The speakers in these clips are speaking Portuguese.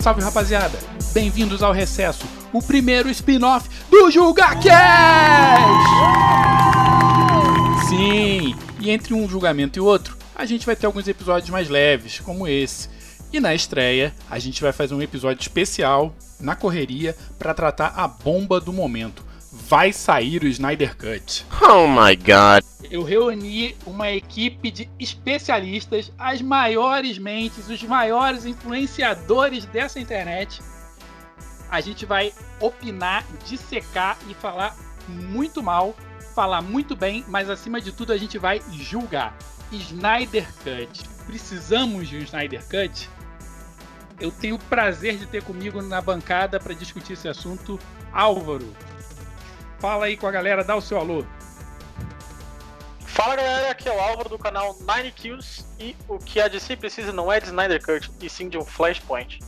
Salve rapaziada, bem-vindos ao Recesso, o primeiro spin-off do JulgaCast! Sim, e entre um julgamento e outro, a gente vai ter alguns episódios mais leves, como esse. E na estreia, a gente vai fazer um episódio especial na correria para tratar a bomba do momento. Vai sair o Snyder Cut. Oh my god. Eu reuni uma equipe de especialistas, as maiores mentes, os maiores influenciadores dessa internet. A gente vai opinar, dissecar e falar muito mal, falar muito bem, mas acima de tudo a gente vai julgar. Snyder Cut. Precisamos de um Snyder Cut? Eu tenho o prazer de ter comigo na bancada para discutir esse assunto Álvaro. Fala aí com a galera, dá o seu alô. Fala galera, aqui é o Álvaro do canal 9 Kills e o que a DC precisa não é de Snyder Cut, e sim de um Flashpoint.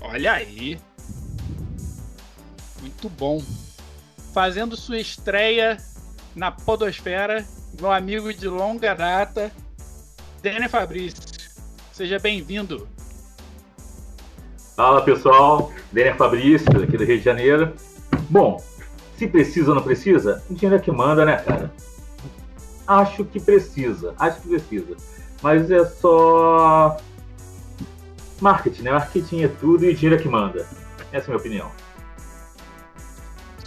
Olha aí. Muito bom. Fazendo sua estreia na Podosfera, meu amigo de longa data, Daniel Fabrício. Seja bem-vindo. Fala pessoal, Daniel Fabrício, aqui do Rio de Janeiro. Bom, se precisa ou não precisa, o dinheiro é que manda, né, cara? Acho que precisa, acho que precisa. Mas é só marketing, né? Marketing é tudo e dinheiro é que manda. Essa é a minha opinião.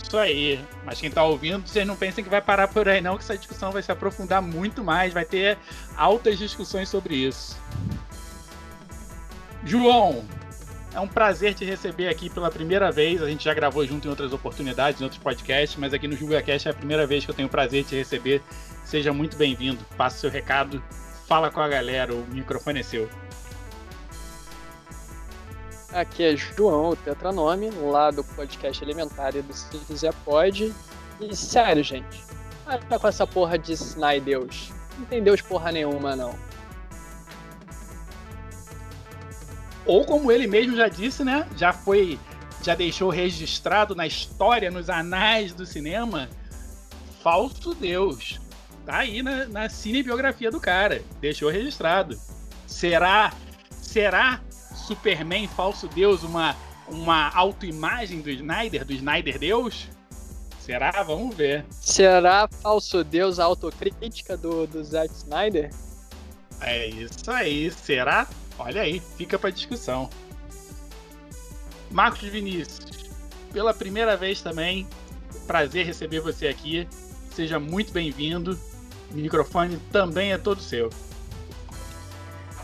Isso aí. Mas quem tá ouvindo, vocês não pensem que vai parar por aí, não, que essa discussão vai se aprofundar muito mais, vai ter altas discussões sobre isso. João, é um prazer te receber aqui pela primeira vez. A gente já gravou junto em outras oportunidades, em outros podcasts, mas aqui no JulgaCast é a primeira vez que eu tenho o prazer de te receber. Seja muito bem-vindo. Passa seu recado, fala com a galera, o microfone é seu. Aqui é João, o Tetranome, lá do podcast Elementar e do Se Quiser Pode. E sério, gente, para com essa porra de Deus. Não tem Deus porra nenhuma, não. Ou como ele mesmo já disse, né? Já foi. Já deixou registrado na história, nos anais do cinema. Falso Deus. Tá aí na, na cinebiografia do cara. Deixou registrado. Será. Será Superman falso Deus uma, uma autoimagem do Snyder, do Snyder Deus? Será? Vamos ver. Será falso Deus a autocrítica do, do Zack Snyder? É isso aí. Será? Olha aí, fica para discussão. Marcos Vinícius, pela primeira vez também, prazer receber você aqui. Seja muito bem-vindo. O microfone também é todo seu.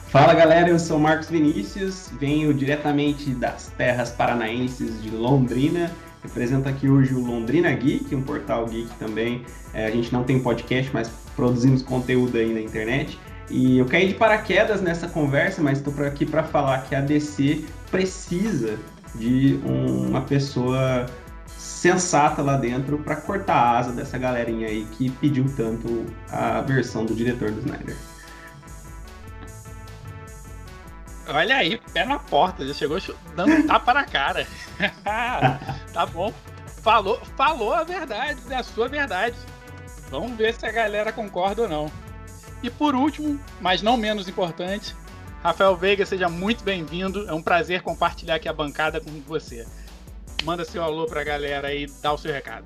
Fala galera, eu sou Marcos Vinícius, venho diretamente das terras paranaenses de Londrina. Represento aqui hoje o Londrina Geek, um portal geek também. É, a gente não tem podcast, mas produzimos conteúdo aí na internet. E eu caí de paraquedas nessa conversa, mas estou aqui para falar que a DC precisa de um, uma pessoa sensata lá dentro para cortar a asa dessa galerinha aí que pediu tanto a versão do diretor do Snyder. Olha aí, pé na porta, já chegou dando tapa na cara. tá bom. Falou, falou a verdade, é a sua verdade. Vamos ver se a galera concorda ou não. E por último, mas não menos importante, Rafael Veiga, seja muito bem-vindo. É um prazer compartilhar aqui a bancada com você. Manda seu alô pra galera aí, dá o seu recado.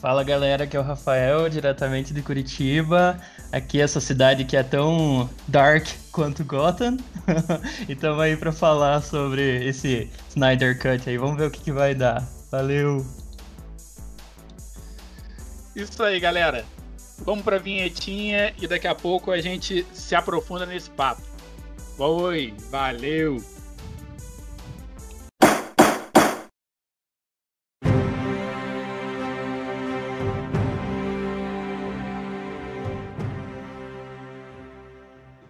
Fala galera, aqui é o Rafael, diretamente de Curitiba. Aqui é essa cidade que é tão dark quanto Gotham. e estamos aí para falar sobre esse Snyder Cut aí. Vamos ver o que, que vai dar. Valeu! Isso aí, galera. Vamos pra vinhetinha e daqui a pouco a gente se aprofunda nesse papo. Oi, valeu!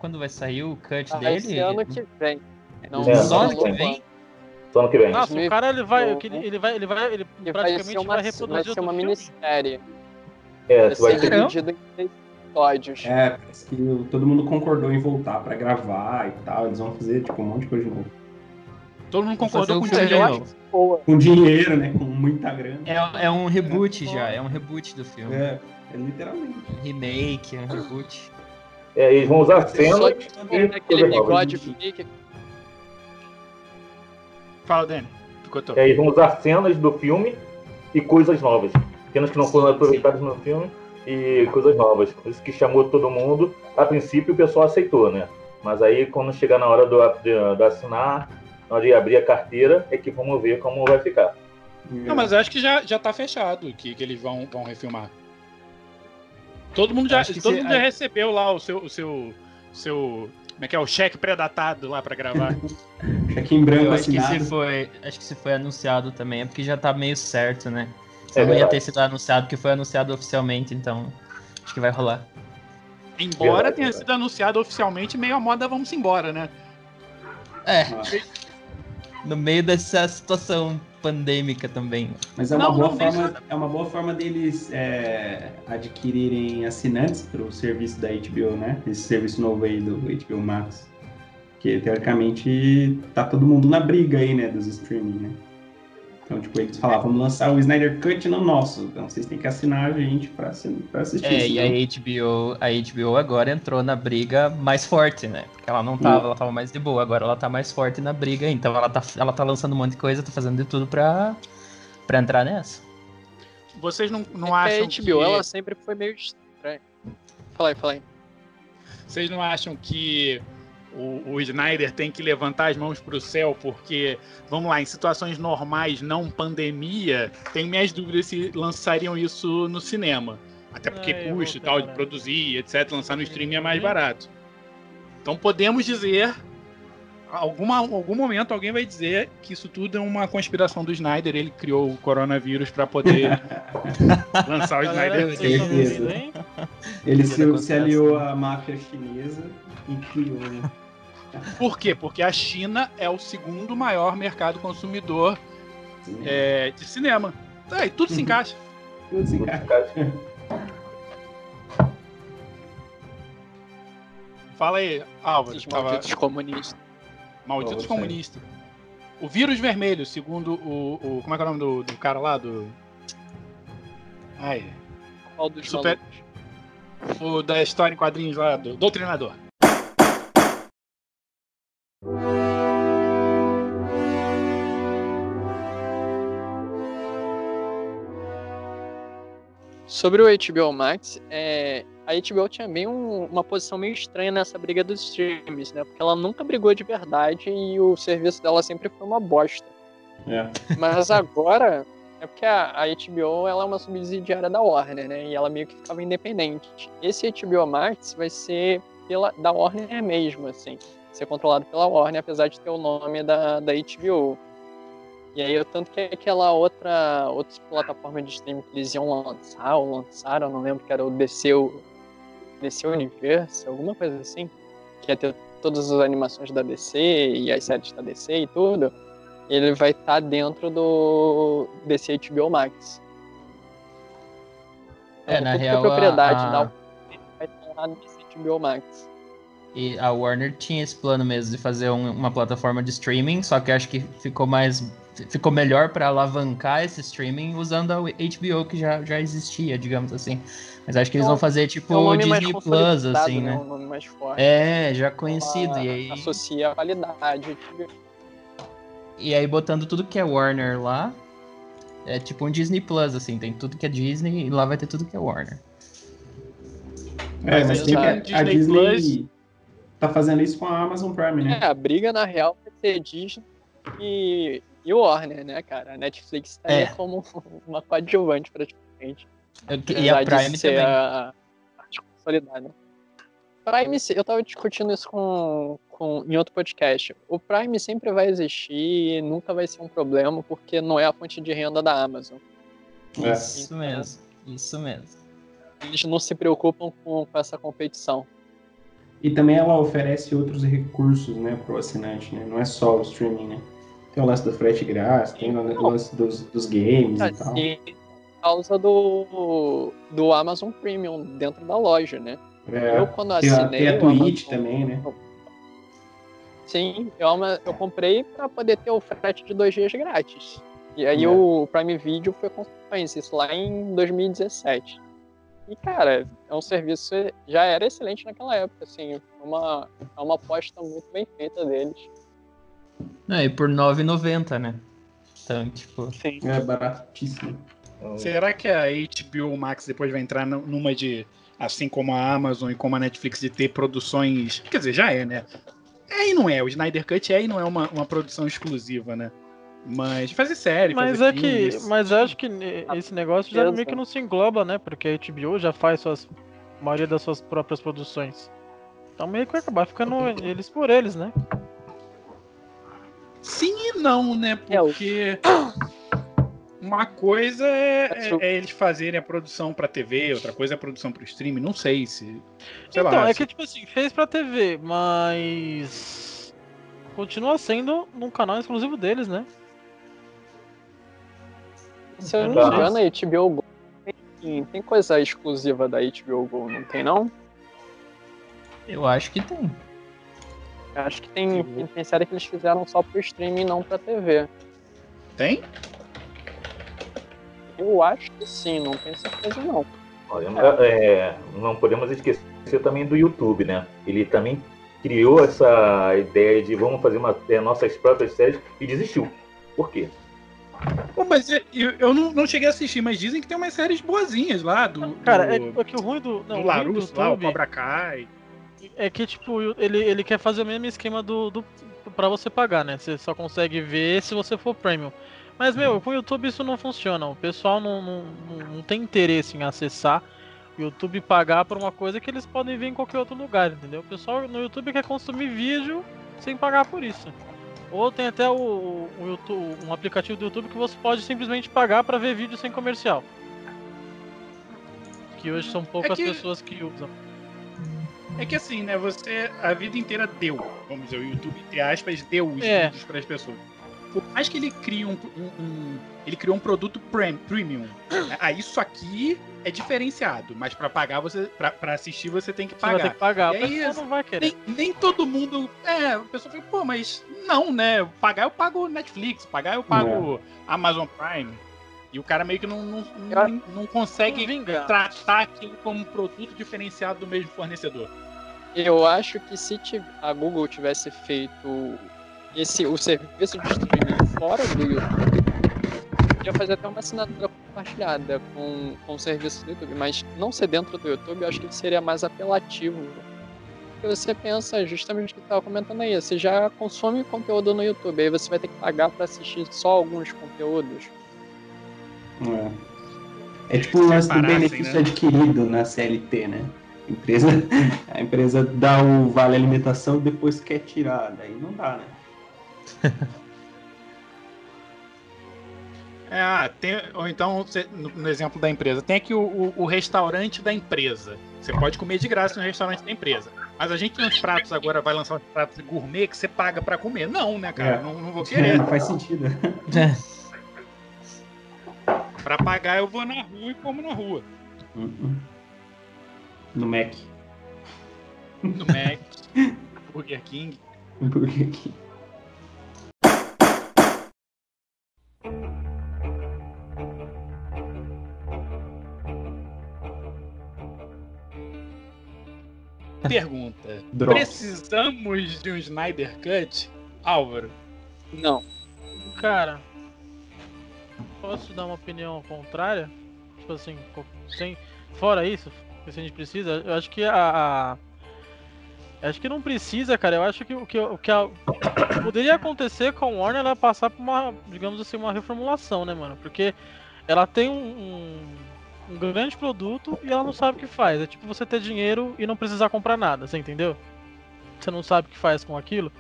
quando vai sair o cut ah, dele? Esse ano que vem. Não, é, só ano que vem? Só ano que vem. Nossa, o cara ele vai, ele vai, ele vai, ele praticamente vai, uma, vai reproduzir vai ser uma minissérie. É, você vai ter dividido em episódios. É, parece que todo mundo concordou em voltar pra gravar e tal. Eles vão fazer tipo um monte de coisa de novo. Todo mundo concordou com o dinheiro. Com dinheiro, né? Com muita grana. É, é um reboot é, já, é um reboot do filme. É, é literalmente. Um remake, é um reboot. É, eles vão usar cenas e aquele bigode fake. Fala, Dani. Picotou. É, eles vão usar cenas do filme e coisas novas. Cenas que não foram aproveitadas no filme e coisas novas. Por isso que chamou todo mundo. A princípio o pessoal aceitou, né? Mas aí quando chegar na hora do, de, de assinar, na hora de abrir a carteira, é que vamos ver como vai ficar. Não, mas acho que já, já tá fechado que, que eles vão, vão refilmar. Todo mundo já, todo se- mundo já recebeu lá o seu, o seu, seu. Como é que é? O cheque pré-datado lá pra gravar. Cheque em branco Eu acho que assinado. se foi, acho que se foi anunciado também, é porque já tá meio certo, né? É Só não ia ter sido anunciado, porque foi anunciado oficialmente, então acho que vai rolar. Embora Verdade, tenha verdade. sido anunciado oficialmente, meio a moda vamos embora, né? É, Ah, no meio dessa situação pandêmica também. Mas é uma, Não, boa não, forma, é uma boa forma deles é, adquirirem assinantes para o serviço da HBO, né? Esse serviço novo aí do HBO Max. Porque, teoricamente, tá todo mundo na briga aí, né? Dos streaming, né? Então, tipo, eles falavam, vamos lançar o Snyder Cut no nosso. Então, vocês têm que assinar a gente pra, pra assistir. É, e senão- a HBO, a HBO agora entrou na briga mais forte, né? Porque ela não tava, ela tava mais de boa, agora ela tá mais forte na briga, então ela tá, ela tá lançando um monte de coisa, tá fazendo de tudo pra, pra entrar nessa. Vocês não, não É acham que a HBO, que... ela sempre foi meio estranha. Fala aí, fala aí. Vocês não acham que o, o Snyder tem que levantar as mãos para o céu? Porque, vamos lá, em situações normais, não pandemia, tenho minhas dúvidas se lançariam isso no cinema. Até porque Ah, eu custo e tal de produzir, etc. Lançar no streaming é mais barato. Então podemos dizer. Alguma, algum momento alguém vai dizer que isso tudo é uma conspiração do Snyder. Ele criou o coronavírus para poder lançar o Snyder. Certeza. Ele se, se aliou à máfia chinesa e criou, né? Por quê? Porque a China é o segundo maior mercado consumidor é, de cinema. É, e tudo se encaixa. Tudo se encaixa. Fala aí, Álvaro. Esses Tava... malditos comunistas. Malditos comunistas. O vírus vermelho, segundo o, o- Como é que é o nome do, do cara lá? Do. Ai. Qual dos Super- malucos? O da história em quadrinhos lá, do Doutrinador. Sobre o HBO Max, é, a HBO tinha bem um- uma posição meio estranha nessa briga dos streams, né? Porque ela nunca brigou de verdade e o serviço dela sempre foi uma bosta. É. Mas agora é porque a, a HBO ela é uma subsidiária da Warner, né? E ela meio que ficava independente. Esse HBO Max vai ser pela, da Warner mesmo, assim. Ser controlado pela Warner, apesar de ter o nome da, da HBO. E aí, tanto que aquela outra, outra plataforma de streaming que eles iam lançar, ou lançaram, não lembro que era o DC, o- DC Universe, alguma coisa assim, que ia ter todas as animações da DC e as séries da DC e tudo, ele vai estar dentro do DC HBO Max. É, Então, na tudo que real, a- propriedade a- da vai estar lá no DC HBO Max. E a Warner tinha esse plano mesmo de fazer um- uma plataforma de streaming, só que acho que ficou mais. Ficou melhor pra alavancar esse streaming usando a HBO que já, já existia, digamos assim. Mas acho que eles É vão fazer tipo é um o Disney Plus, consolidado, assim, né? né? Um nome mais forte. É, já conhecido. Ela E aí, Associa a qualidade. e aí botando tudo que é Warner lá. É tipo um Disney Plus, assim, tem tudo que é Disney e lá vai ter tudo que é Warner. É, Mas mas tem tá- que, a Disney Disney tá fazendo isso com a Amazon Prime, né? É, a briga na real vai ser Disney e, e Warner, né, cara? A Netflix tá aí É. como uma coadjuvante praticamente. Eu- E a Prime ser também. A, a consolidada. Prime, eu tava discutindo isso com, com, em outro podcast. O Prime sempre vai existir, nunca vai ser um problema, porque não é a fonte de renda da Amazon. É. Isso mesmo, isso mesmo. Eles não se preocupam com, com essa competição. E também ela oferece outros recursos, né, pro assinante, né? Não é só o streaming, né? Tem o lance do frete grátis, tem o lance dos, dos games e tal. E por causa do, do Amazon Premium dentro da loja, né? É, Eu, quando tem a, assinei. tem a Twitch Amazon- também, né? Sim, eu, eu comprei pra poder ter o frete de dois dias grátis. E aí É. o Prime Video foi consequência, isso lá em 2017. E, cara, é um serviço já era excelente naquela época, assim. É uma, é uma aposta muito bem feita deles. É, e por R$ 9,90, né? Então, tipo. Sim. É baratíssimo. Será que a HBO Max depois vai entrar nu- numa de, assim como a Amazon e como a Netflix, de ter produções. Quer dizer, já é, né? É e não é. O Snyder Cut é e não é uma, uma produção exclusiva, né? Mas fazer série, Mas fazer é que. Mas eu acho que esse negócio já meio que não se engloba, né? Porque a HBO já faz suas. A maioria das suas próprias produções. Então meio que vai acabar ficando eles por eles, né? Sim e não, né? É, o- Porque. Uma coisa é, É é- é eles fazerem a produção pra TV, outra coisa é a produção pro streaming. Não sei se. Sei então, lá. é se- que tipo assim, fez pra TV, mas. Continua sendo num canal exclusivo deles, né? Se eu não me Tá. engano, a HBO Go tem, tem coisa exclusiva da HBO Go, não tem não? Eu acho que tem. Eu acho que tem, tem, tem série que eles fizeram só pro streaming e não pra TV. Tem? Eu acho que sim, não tenho certeza não. Olha, é, não podemos esquecer também do YouTube, né? Ele também criou essa ideia de vamos fazer uma, é, nossas próprias séries e desistiu. Por quê? Pô, mas eu, eu- eu não, não cheguei a assistir, mas dizem que tem umas séries boazinhas lá do. Cara, do, é, é que o ruim do. Não, do o ruim do Larusso lá, o YouTube Cobra Kai. É que, tipo, ele, ele quer fazer o mesmo esquema do, do. pra você pagar, né? Você só consegue ver se você for premium. Mas, meu, com o YouTube isso não funciona. O pessoal não, não, não, tem interesse em acessar o YouTube pagar por uma coisa que eles podem ver em qualquer outro lugar, entendeu? O pessoal no YouTube quer consumir vídeo sem pagar por isso. Ou tem até o, o YouTube, um aplicativo do YouTube que você pode simplesmente pagar pra ver vídeo sem comercial. Que hoje são poucas que- pessoas que usam. É que assim, né? Você a vida inteira deu, vamos dizer, o YouTube, entre aspas, deu os É. vídeos para as pessoas. Por mais que ele crie um, um- um- ele criou um produto prem- premium. né? Ah, isso aqui é diferenciado, mas para pagar você, para assistir você tem que Você vai ter pagar. que pagar. E aí, não vai querer. Nem, nem todo mundo. É, a pessoa fica, pô, mas não, né? Pagar eu pago Netflix, pagar eu pago Amazon Prime. E o cara meio que não, não, não, não consegue vingar. tratar aquilo como um produto diferenciado do mesmo fornecedor. Eu acho que se a Google tivesse feito esse, o serviço de streaming fora do YouTube, podia fazer até uma assinatura compartilhada com, com o serviço do YouTube, mas não ser dentro do YouTube, eu acho que seria mais apelativo. Porque você pensa justamente o que você estava comentando aí, você já consome conteúdo no YouTube, aí você vai ter que pagar para assistir só alguns conteúdos. É, é tipo o lance do benefício né? adquirido na CLT, né? A empresa, a empresa dá o vale alimentação e depois quer tirar, daí não dá, né? É, ah, tem, ou então, no, exemplo da empresa, tem aqui o, o- o restaurante da empresa. Você pode comer de graça no restaurante da empresa. Mas a gente tem uns pratos agora, vai lançar uns pratos gourmet que você paga pra comer. Não, né, cara? É. Não, não vou querer. Não faz sentido. Pra pagar, eu vou na rua e como na rua. Uhum. No Mac. No Mac, Burger King. Burger King. Pergunta: precisamos de um Snyder Cut? Álvaro, Não. Cara, posso dar uma opinião contrária? Tipo assim, sem, fora isso, se a gente precisa, eu acho que a. a- acho que não precisa, cara. Eu acho que o que, o que a- poderia acontecer com o Warner ela passar por uma, digamos assim, uma reformulação, né, mano? Porque ela tem um, um grande produto e ela não sabe o que faz. É tipo você ter dinheiro e não precisar comprar nada, você entendeu? Você não sabe o que faz com aquilo.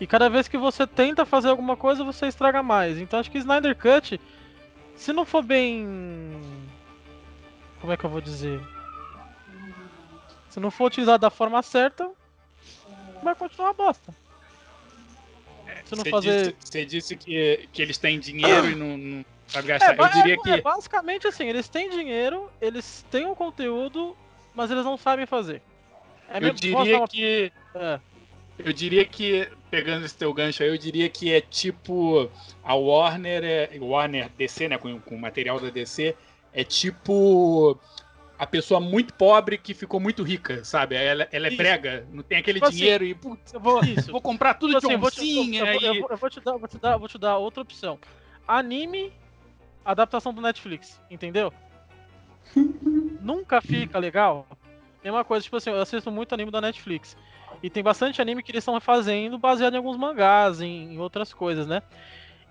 E cada vez que você tenta fazer alguma coisa, você estraga mais. Então acho que Snyder Cut, se não for bem. Como é que eu vou dizer? Se não for utilizado da forma certa, vai continuar uma bosta. Se não você fazer. disse, você disse que, que eles têm dinheiro e não, não sabe gastar. É, eu diria é- que. é basicamente assim, eles têm dinheiro, eles têm o conteúdo, mas eles não sabem fazer. É eu mesmo- diria uma- que. é. Eu diria que, pegando esse teu gancho aí, eu diria que é tipo a Warner, é, Warner DC, né, com, com o material da DC, é tipo a pessoa muito pobre que ficou muito rica, sabe? Ela, ela é Isso. brega, não tem aquele Tipo assim, dinheiro e, putz, eu vou, Isso. vou comprar tudo Tipo de assim, eu vou te- oncinha eu, vou- eu vou- eu vou te dar, vou te dar, vou te dar outra opção. Anime, adaptação do Netflix, entendeu? Nunca fica legal. Mesma coisa, tipo assim, eu assisto muito anime da Netflix. E tem bastante anime que eles estão refazendo baseado em alguns mangás, em, em outras coisas, né?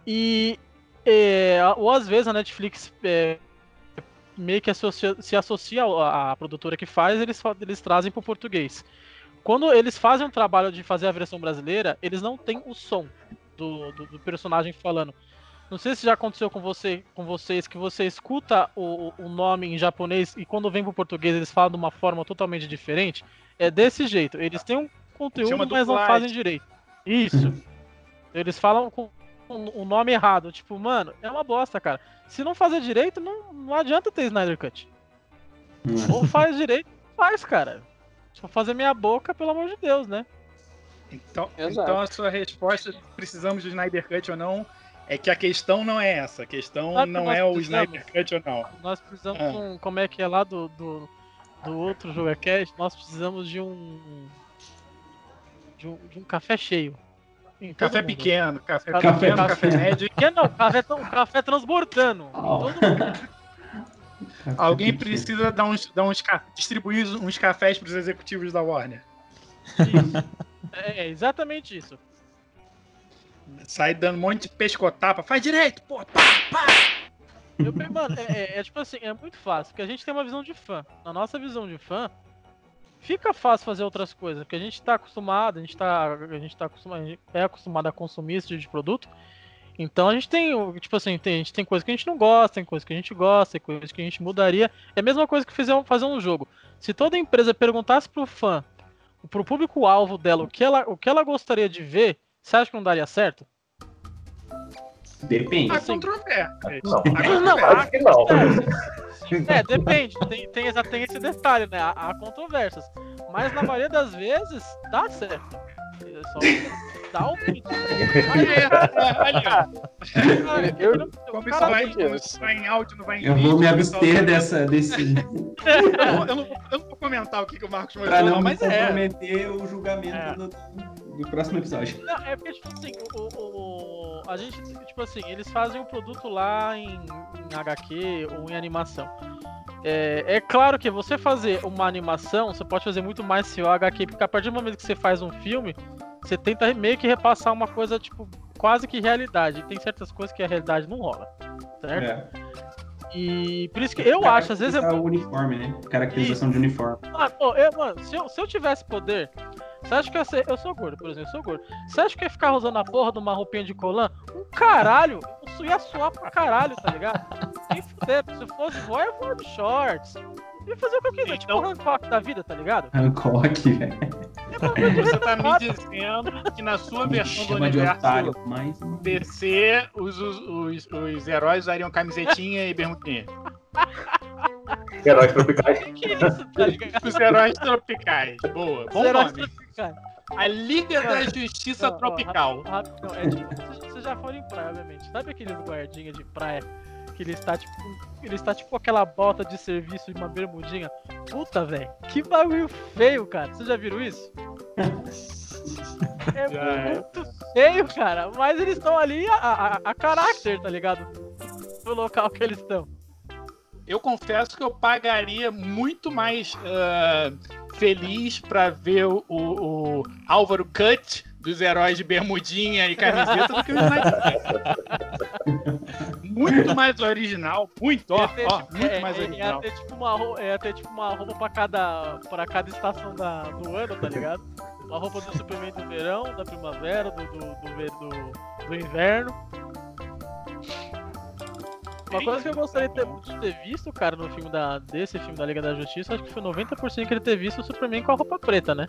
E é, ou às vezes a Netflix é, meio que associa- se associa à à produtora que faz, eles, eles trazem pro português. Quando eles fazem um trabalho de fazer a versão brasileira, eles não têm o som do, do, do personagem falando. Não sei se já aconteceu com você, com vocês, que você escuta o, o nome em japonês e quando vem pro português eles falam de uma forma totalmente diferente. É desse jeito. Eles têm um conteúdo, mas não fazem direito. Isso. Eles falam com o o nome errado. Tipo, mano, é uma bosta, cara. Se não fazer direito, não, não adianta ter Snyder Cut. Ou faz direito, faz, cara. For fazer minha boca, pelo amor de Deus, né? Então, Exato. então a sua resposta, precisamos do Snyder Cut ou não, é que a questão não é essa. A questão Sabe o que não é o? Snyder Cut ou não. Nós precisamos Ah. de um. Como é que é lá do, do, do outro Jogercast? Nós precisamos de um. De um, de um café cheio. Café pequeno, café, Café pequeno, pequeno. café médio. Que não, café, tão- café transbordando. Oh. todo mundo. Alguém precisa dar uns, dar uns distribuir uns cafés para os executivos da Warner. Isso. É, exatamente isso. Sai dando um monte de pescotapa. Faz direito, pô, pá, pá. Eu, mano, é, é- é tipo assim, é muito fácil, porque a gente tem uma visão de fã. Na nossa visão de fã, fica fácil fazer outras coisas, porque a gente tá acostumado, a gente tá, a gente tá acostumado, é acostumado a consumir esse tipo de produto. Então a gente tem, tipo assim, tem, a gente tem coisa que a gente não gosta, tem coisa que a gente gosta, tem coisa que a gente mudaria. É a mesma coisa que fizer, um- fazer um jogo. Se toda empresa perguntasse pro fã, pro público-alvo dela, o que, ela, o que ela gostaria de ver, você acha que não daria certo? Depende. Há Assim. controvérsias. Não. Há Não. Acho que não. É, depende. Tem, tem, tem esse detalhe, né? Há, há controvérsias. Mas na maioria das vezes, dá certo. É só dá o pedido. Ó. Eu- Cara, vai, vai em áudio, não vai em Eu vídeo. vou me abster dessa, desse. Eu não, eu não vou- eu não vou comentar o que, que o Marcos pra mostrou, não mas é. comprometer o julgamento É. do, do próximo episódio. Não, é porque, tipo assim, o, o- o- a gente, tipo assim, eles fazem o produto lá em, em HQ ou em animação. É, é claro que você fazer uma animação, você pode fazer muito mais se o HQ, porque a partir do momento que você faz um filme, você tenta meio que repassar uma coisa, tipo, quase que realidade. E tem certas coisas que a realidade não rola, certo? É. E por isso que eu acho, às vezes é o uniforme, né? Caracterização de uniforme. Mano, ô, eu- mano, se, eu, se eu tivesse poder, você acha que eu ia ser. Eu sou gordo, por exemplo, eu sou gordo. Você acha que eu ia ficar usando a porra de uma roupinha de colã? Um caralho! Isso ia suar pra caralho, tá ligado? Nem fuder, se eu fosse vó, eu vou de shorts. Ia fazer o que eu quiser, tipo Então- o Hancock da vida, tá ligado? Hancock, velho. Você tá me dizendo que na sua Me versão do universo otário, mas. DC, os, os, os, os heróis usariam camisetinha e bermudinha. Heróis tropicais. Que que é isso, tá ligado? Os heróis tropicais. Boa. Os Bom heróis nome. tropicais. A Liga da Justiça ó, Tropical. Rápido, não, é tipo, vocês- já foram em praia, obviamente. Sabe aqueles guardinhas de praia que ele está tipo, ele está tipo aquela bota de serviço de uma bermudinha? Puta, velho, que bagulho feio, cara. Vocês já viram isso? É Já é. muito feio, cara. Mas eles estão ali a, a, a caráter, tá ligado? Do local que eles estão. Eu confesso que eu pagaria muito mais ah, feliz pra ver o, o- o Álvaro Cut dos heróis de bermudinha e camiseta do que o Snyder. Muito mais original, muito, ó, ó, tipo, muito é, mais é, original. Ia ter tipo uma roupa, ia ter, tipo, uma roupa pra cada, pra cada estação da, do ano, tá ligado? Uma roupa do Superman do verão, da primavera, do, do, do, do- do inverno. Uma coisa que eu gostaria de ter, de ter visto, cara, no filme da, desse filme da Liga da Justiça, acho que foi 90% que ele ter visto o Superman com a roupa preta, né?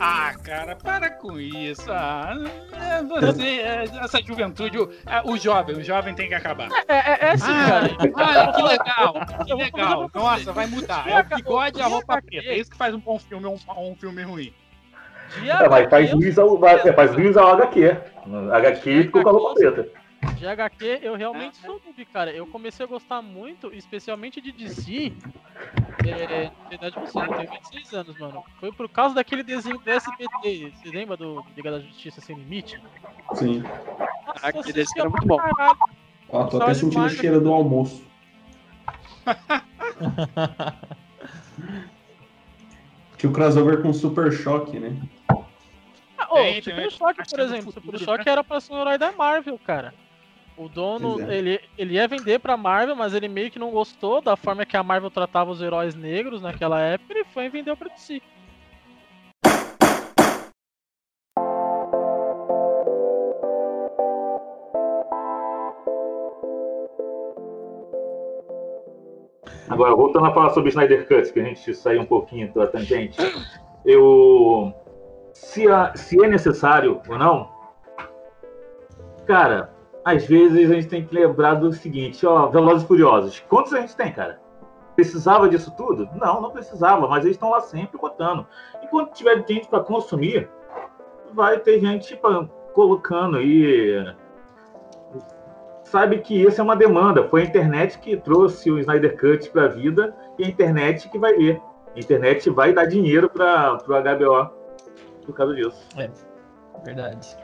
Ah, cara, para com isso. Ah, é, você, é, essa juventude, o, é, o jovem, o jovem tem que acabar. É, é, é sim, Ah, cara. olha, que legal, que legal. Nossa, vai mudar. É o bigode e a roupa preta. É isso que faz um bom filme ou um, um filme ruim. É, mas faz juiz ao, vai- faz juiz ao HQ. HQ ficou com a roupa preta. De HQ, eu realmente sou noob, cara. Eu comecei a gostar muito, especialmente de DC, é, na verdade você, eu tenho 26 anos, mano. Foi por causa daquele desenho do SBT. Você lembra do Liga da Justiça Sem Limite? Sim. Nossa, Ah, aquele desenho era muito bom. caralho. Ó, tô Gostava até sentindo o cheiro do almoço. Tinha o crossover com Super Choque, né? Ah, ô, Tem, Super Choque, por é exemplo. O futuro, Super Choque era pra ser um herói da Marvel, cara. O dono, é. ele, ele ia vender pra Marvel, mas ele meio que não gostou da forma que a Marvel tratava os heróis negros naquela época. Ele foi e vendeu pra DC. Agora, voltando a falar sobre Snyder Cut, que a gente saiu um pouquinho da tangente, eu. Se, a- se é necessário ou não, cara, às vezes a gente tem que lembrar do seguinte, ó, Velozes e Furiosos. Quantos a gente tem, cara? Precisava disso tudo? Não, não precisava, mas eles estão lá sempre botando. Enquanto tiver gente para consumir, vai ter gente pra- colocando aí. Sabe que isso é uma demanda. Foi a internet que trouxe o Snyder Cut para a vida e a internet que vai ver. A internet vai dar dinheiro para o HBO por causa disso. Verdade.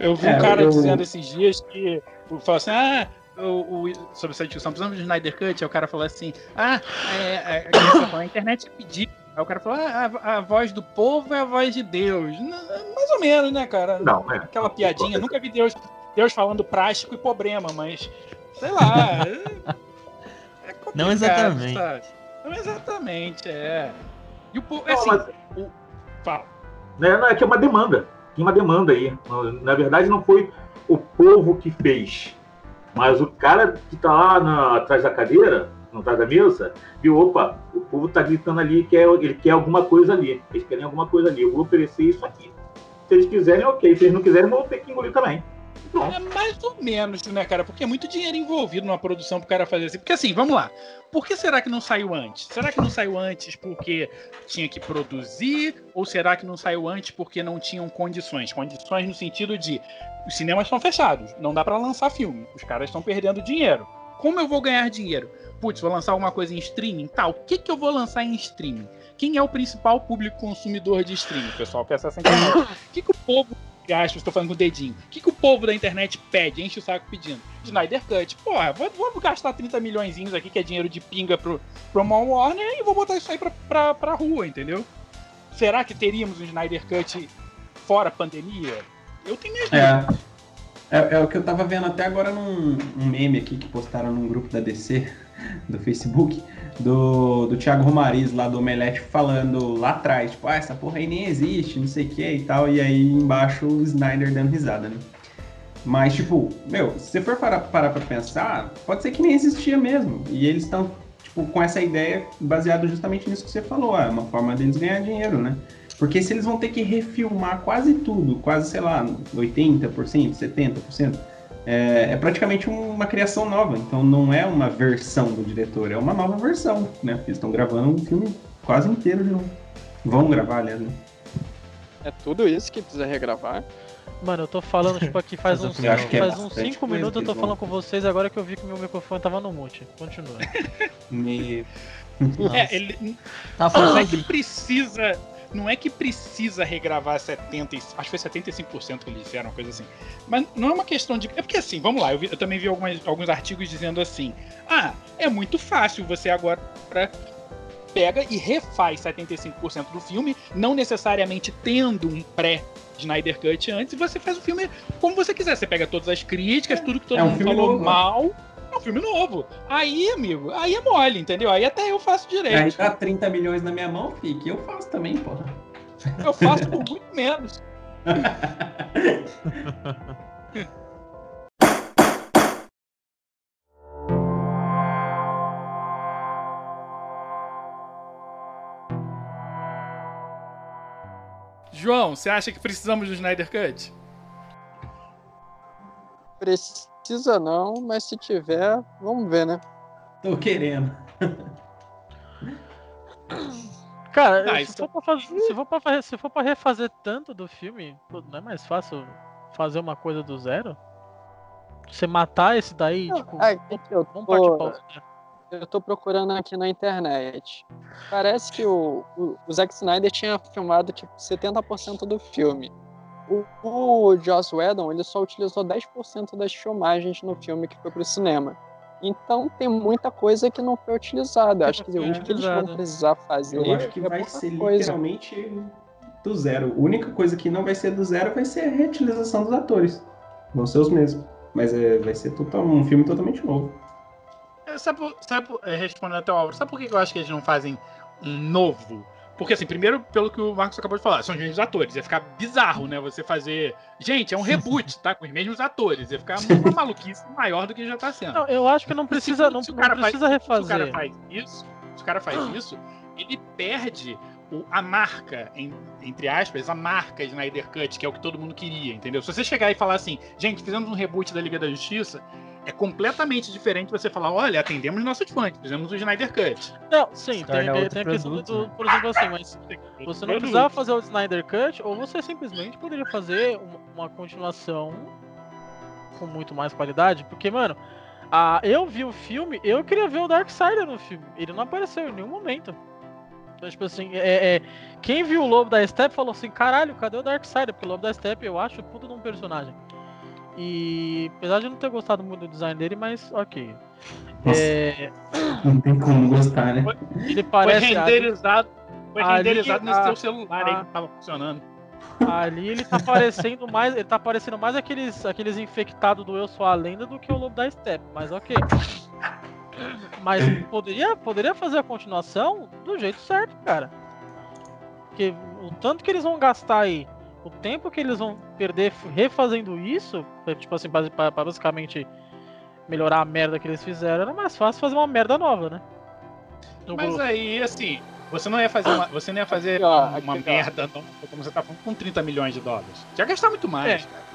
Eu vi É, um cara eu- dizendo esses dias que falou assim: ah, o, o- sobre essa discussão, precisamos de Snyder Cut. Aí o cara falou assim: ah, é, é, a falou, a internet pediu. Aí o cara falou: ah, a, a voz do povo é a voz de Deus. Mais ou menos, né, cara? Não, é. Aquela piadinha. Nunca vi Deus, Deus falando prático e problema, mas sei lá. é- é Não exatamente. sabe? Não exatamente, é. E o povo. Assim, mas- o- fala. né, não, é que é uma demanda. Tem uma demanda aí. Na verdade, não foi o povo que fez, mas o cara que tá lá na- atrás da cadeira, atrás da mesa, viu, opa, o povo tá gritando ali, quer, ele quer alguma coisa ali. Eles querem alguma coisa ali. Eu vou oferecer isso aqui. Se eles quiserem, ok. Se eles não quiserem, vão ter que engolir também. É mais ou menos, né, cara? Porque é muito dinheiro envolvido numa produção pro cara fazer assim. Porque assim, vamos lá. Por que será que não saiu antes? Será que não saiu antes porque tinha que produzir? Ou será que não saiu antes porque não tinham condições? Condições no sentido de os cinemas estão fechados, não dá pra lançar filme. Os caras estão perdendo dinheiro. Como eu vou ganhar dinheiro? Putz, vou lançar alguma coisa em streaming? Tá, o que, que eu vou lançar em streaming? Quem é o principal público consumidor de streaming? Pessoal, que acessa a internet. O que, que o povo gasta? Estou falando com o dedinho. O que, que o povo da internet pede? Enche o saco pedindo. Snyder Cut. Porra, vou, vou gastar 30 milhões aqui, que é dinheiro de pinga pro, pro Mount Warner, e vou botar isso aí pra, pra, pra rua, entendeu? Será que teríamos um Snyder Cut fora pandemia? Eu tenho minhas. É, é, é o que eu tava vendo até agora num um meme aqui que postaram num grupo da DC do Facebook, do, do Thiago Romariz lá do Omelete falando lá atrás, tipo, ah, essa porra aí nem existe, não sei o que e tal, e aí embaixo o Snyder dando risada, né? Mas, tipo, meu, se você for parar, parar pra pensar, pode ser que nem existia mesmo. E eles estão, tipo, com essa ideia baseado justamente nisso que você falou, ah, é uma forma deles ganhar dinheiro, né? Porque se eles vão ter que refilmar quase tudo, quase, sei lá, 80%, 70%, é, é praticamente uma criação nova. Então não é uma versão do diretor, é uma nova versão, né? Eles estão gravando um filme quase inteiro de novo. Vão gravar, aliás, né? É tudo isso que precisa regravar. Mano, eu tô falando, tipo, aqui faz uns, eu acho que é faz uns bastante 5 coisa minutos eu tô eles falando vão- com vocês agora que eu vi que meu microfone tava no mute. Continua. Me... Nossa. É, ele, Tá falando é que precisa. Não é que precisa regravar 70, e- acho que foi 75% que eles disseram, uma coisa assim. Mas não é uma questão de. É porque assim, vamos lá, eu, vi- eu também vi algumas- alguns artigos dizendo assim: ah, é muito fácil você agora pega e refaz 75% do filme, não necessariamente tendo um pré. Snyder Cut antes e você faz o filme como você quiser. Você pega todas as críticas, tudo que todo É um mundo filme falou novo, mal. É um filme novo. Aí, amigo, aí é mole, entendeu? Aí até eu faço direito. Aí tá 30 milhões na minha mão, fique, eu faço também, porra. Eu faço por muito menos. João, você acha que precisamos do Snyder Cut? Precisa não, mas se tiver, vamos ver, né? Tô querendo. Cara, Ah, se, for pra fazer, se, for pra, fa- se for pra refazer tanto do filme, não é mais fácil fazer uma coisa do zero? Você matar esse daí, Não, tipo, que vamos, eu vamos tô- partir né? eu tô procurando aqui na internet. Parece que o, o, o Zack Snyder tinha filmado tipo 70% do filme. O, o Joss Whedon ele só utilizou 10% das filmagens no filme que foi pro cinema. Então tem muita coisa que não foi utilizada. Acho que o que eles vão precisar fazer Eu acho que é vai pouca ser coisa. literalmente do zero. A única coisa que não vai ser do zero vai ser a reutilização dos atores. Vão ser os mesmos. Mas é, vai ser total, um filme totalmente novo. É, Sabe, por- sabe é, respondendo até o Álvaro, sabe por que eu acho que eles não fazem um novo? Porque, assim, primeiro, pelo que o Marcos acabou de falar, são os mesmos atores. Ia ficar bizarro, né? Você fazer. Gente, é um reboot, tá? Com os mesmos atores. Ia ficar uma maluquice maior do que já tá sendo. Não, eu acho que não precisa, não, Se o não cara precisa faz, Se o cara refazer. faz isso, se o cara faz isso, ele perde o- a marca, em- entre aspas, a marca Snyder Cut, que é o que todo mundo queria, entendeu? Se você chegar e falar assim, gente, fizemos um reboot da Liga da Justiça, é completamente diferente você falar, olha, atendemos nossos fãs, fizemos o Snyder Cut. Não, sim, tem, torna tem, tem a questão do, do- por exemplo assim, mas você não precisava fazer o Snyder Cut, ou você simplesmente poderia fazer uma, uma continuação com muito mais qualidade, porque, mano, a, eu vi o filme, eu queria ver o Darkseid no filme, ele não apareceu em nenhum momento. Então, tipo assim, é, é, quem viu o Lobo da Steppe falou assim, caralho, cadê o Darkseid? Porque o Lobo da Steppe eu acho puta de um personagem. E apesar de eu não ter gostado muito do design dele, mas ok. Nossa. É, Não tem como gostar, né? ele Foi parece. renderizado, foi ali, renderizado nesse a- teu celular aí que tava funcionando. Ali ele tá parecendo mais. Ele tá parecendo mais aqueles, aqueles infectados do Eu Sou a Lenda do que o Lobo da Steppe, mas ok. Mas poderia, poderia fazer a continuação do jeito certo, cara. Porque o tanto que eles vão gastar aí, o tempo que eles vão perder refazendo isso, pra, tipo assim, pra basicamente melhorar a merda que eles fizeram, era mais fácil fazer uma merda nova, né? No Mas grupo. aí, assim, você não ia fazer uma, você não ia fazer Aqui, ó, uma merda não, como você tá falando, com 30 milhões de dólares. Já gastar muito mais, É. cara.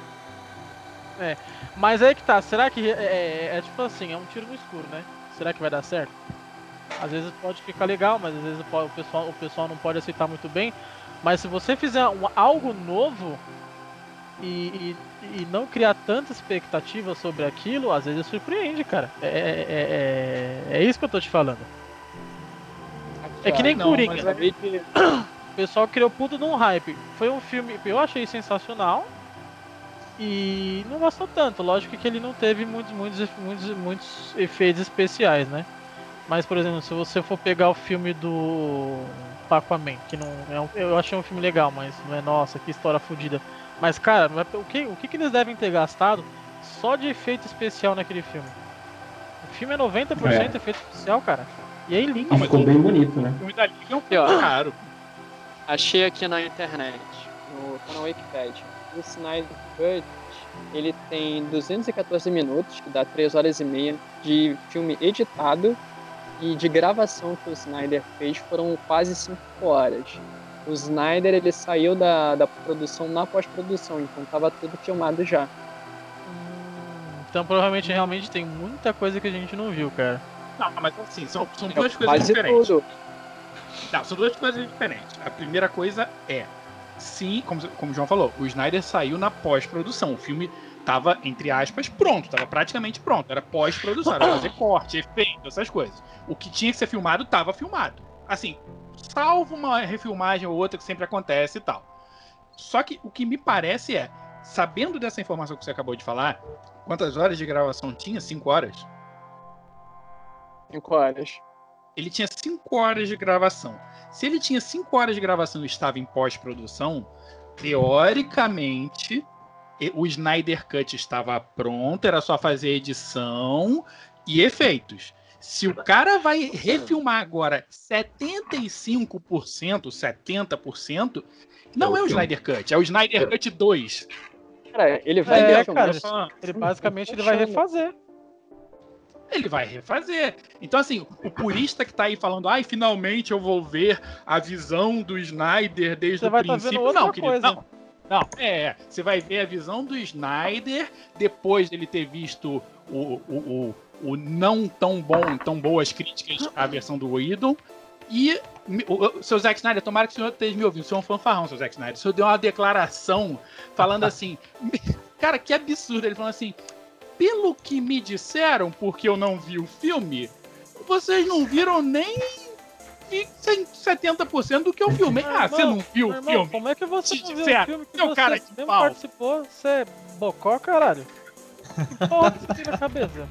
Mas aí que tá, será que é, é- é tipo assim, é um tiro no escuro, né? Será que vai dar certo? Às vezes pode ficar legal, mas às vezes o pessoal, o pessoal não pode aceitar muito bem. Mas se você fizer um- algo novo e, e- e não criar tanta expectativa sobre aquilo, às vezes surpreende, cara. É, é- é- é isso que eu tô te falando. É que nem Não, Coringa. de- O pessoal criou puto de um hype. Foi um filme que eu achei sensacional. E não gostou tanto. Lógico que ele não teve muitos, muitos, muitos, muitos efeitos especiais, né? Mas, por exemplo, se você for pegar o filme do Aquaman, que não é um, eu achei um filme legal, mas não é nossa, que história fodida. Mas, cara, é- o que, o que, que eles devem ter gastado só de efeito especial naquele filme? O filme é 90% efeito especial, cara. E é lindo. Mas Ficou o- bem bonito, né? O filme da Liga é um pouco caro. Achei aqui na internet, no, tá na Wikipedia. O Snyder Cut, ele tem 214 minutos, que dá 3 horas e meia de filme editado e de gravação que o Snyder fez foram quase 5 horas. O Snyder ele saiu da, da produção na pós-produção, então tava tudo filmado já. Hum, Então provavelmente realmente tem muita coisa que a gente não viu, cara. Não, mas assim, são, são É duas coisas quase diferentes. tudo. Não, são duas coisas diferentes. A primeira coisa é, sim, como, como o João falou, o Snyder saiu na pós-produção. O filme tava, entre aspas, pronto, tava praticamente pronto. Era pós-produção, era fazer corte, efeito, essas coisas. O que tinha que ser filmado, tava filmado. Assim, salvo uma refilmagem ou outra que sempre acontece e tal. Só que o que me parece é, sabendo dessa informação que você acabou de falar, quantas horas de gravação tinha? Cinco horas? 5 horas. ele tinha 5 horas de gravação. Se ele tinha 5 horas de gravação e estava em pós-produção, teoricamente o Snyder Cut estava pronto, era só fazer edição e efeitos. Se o cara vai refilmar agora 75%, 70%, não É o é o. Snyder Cut, é o Snyder Cut 2. Cara, ele vai É, cara. Só- Ele basicamente ele vai refazer. ele vai refazer. Então, assim, o purista que tá aí falando, ai, finalmente eu vou ver a visão do Snyder desde Você o vai tá princípio. vendo outra não, querido, coisa. não. Não, é, você vai ver a visão do Snyder depois dele ter visto o, o, o, o não tão bom, tão boas críticas à versão do Whedon. E, o, o- seu Zack Snyder, tomara que o senhor esteja me ouvindo, o senhor é um fanfarrão, seu Zack Snyder. O senhor deu uma declaração falando assim, cara, que absurdo. Ele falando assim, pelo que me disseram, porque eu não vi o filme, vocês não viram nem 70% do que eu filmei. Meu Ah, você irmão, não viu o irmão, filme? Como é que você não viu o filme que você cara de mesmo pau. participou? Você é bocó, caralho? Que porra que você tem na cabeça?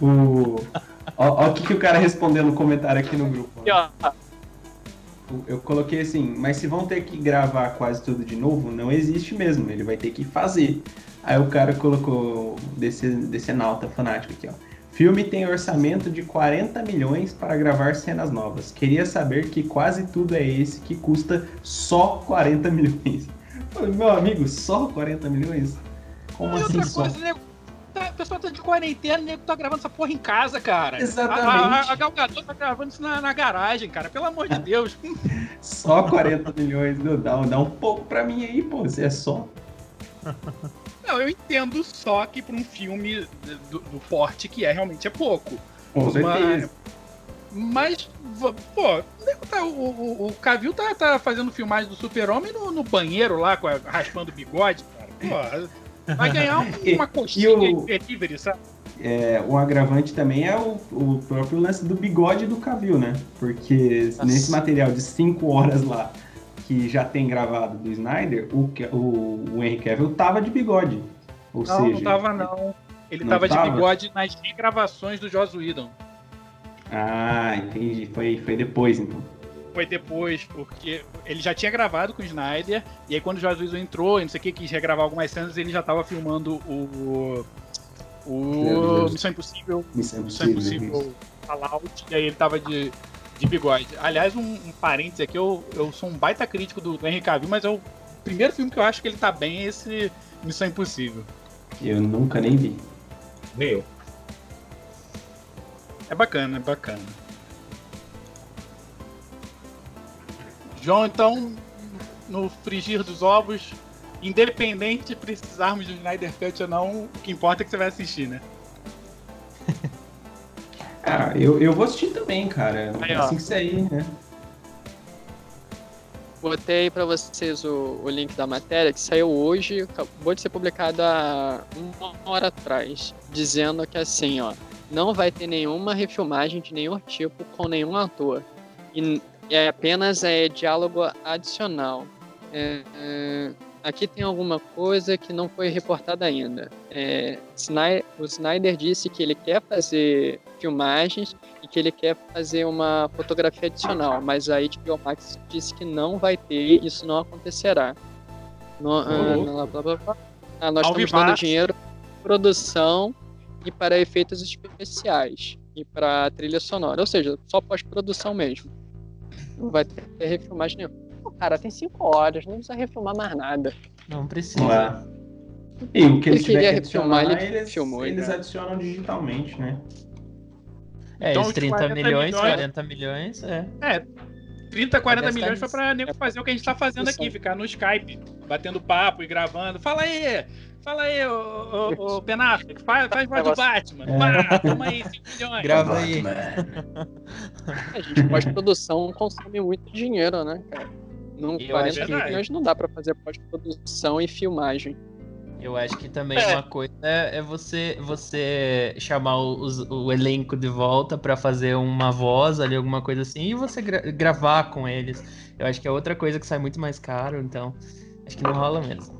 O... Ó, o que, que o cara respondeu no comentário aqui no grupo. ó. Eu coloquei assim, mas se vão ter que gravar quase tudo de novo, não existe mesmo, ele vai ter que fazer. Aí o cara colocou desse, desse nauta fanático aqui, ó. Filme tem orçamento de 40 milhões para gravar cenas novas. Queria saber que quase tudo é esse que custa só 40 milhões. Meu amigo, só 40 milhões? Como E assim outra só? coisa, nego, tá, a pessoa tá de quarentena, o nego tá gravando essa porra em casa, cara. Exatamente. A, a, a Gal Gadot tá gravando isso na, na garagem, cara. Pelo amor de Deus. Só 40 milhões, dá, dá um pouco pra mim aí, pô, se é só. Não, eu entendo só que pra um filme do, do porte que é realmente é pouco. Com certeza. Mas, v- pô, tá- o, o, o Cavill tá, tá fazendo filmagem do Super-Homem no, no banheiro lá, com a- raspando o bigode, cara. Pô, vai ganhar um- uma coxinha o- de delivery, sabe? É, o agravante também é o, o próprio lance do bigode do Cavill, né? Porque Nossa. nesse material de 5 horas lá, que já tem gravado do Snyder, o, o, o Henry Cavill tava de bigode. Ou Não, seja, não tava não. Ele Não tava, tava? de bigode nas regravações do Joss Whedon. Ah, entendi. Foi, foi depois, então. Foi depois, porque ele já tinha gravado com o Snyder, e aí quando o Joss Whedon entrou, e não sei o que, quis regravar algumas cenas, ele já tava filmando o. O. Deus. Missão Impossível. Missão Missão Impossível. Impossível Fallout, e aí ele tava de, de bigode. Aliás, um, um parênteses aqui, eu, eu sou um baita crítico do, do Henry Cavill, mas é o primeiro filme que eu acho que ele tá bem é esse Missão Impossível. Eu nunca nem vi. Nem eu. É bacana, é bacana. João, então, no frigir dos ovos, independente de precisarmos do Snyder Cut ou não, o que importa é que você vai assistir, né? Ah, eu, eu vou assistir também, cara. Aí, assim que sair, né? Botei pra vocês o, o link da matéria que saiu hoje, acabou de ser publicado há uma hora atrás, dizendo que assim, ó, não vai ter nenhuma refilmagem de nenhum tipo com nenhum ator. E é apenas é, diálogo adicional. É, é, aqui tem alguma coisa que não foi reportada ainda. É, Sny- o Snyder disse que ele quer fazer filmagens e que ele quer fazer uma fotografia adicional, mas a HBO Max disse que não vai ter, isso não acontecerá. No, ah, blá, blá, blá. Ah, nós estamos dando dinheiro para produção e para efeitos especiais e para trilha sonora, ou seja, só pós-produção mesmo. Não vai ter refilmagem nenhuma. Cara, tem cinco horas, não precisa refilmar mais nada. Não precisa. Lá. E o que Ele eles tiver queria que refilmar, ele eles, filmou, eles cara. adicionam digitalmente, né? É, Então, os os 30 40 milhões, milhões- 40 milhões, é. É, 30, 40 Vai gastar milhões foi pra nego fazer o que a gente tá fazendo aqui, ficar no Skype, batendo papo e gravando. Fala aí! Fala aí, ô, ô, ô Affleck, faz, faz voz do Batman. É. Pá, toma aí, 5 milhões. Grava aí. A gente pós-produção consome muito dinheiro, né, cara? Não, Eu 40 acho que- milhões não dá pra fazer pós-produção e filmagem. Eu acho que também É. uma coisa é você você chamar os- o elenco de volta pra fazer uma voz ali, alguma coisa assim, e você gra- gravar com eles. Eu acho que é outra coisa que sai muito mais caro, então acho que não rola mesmo.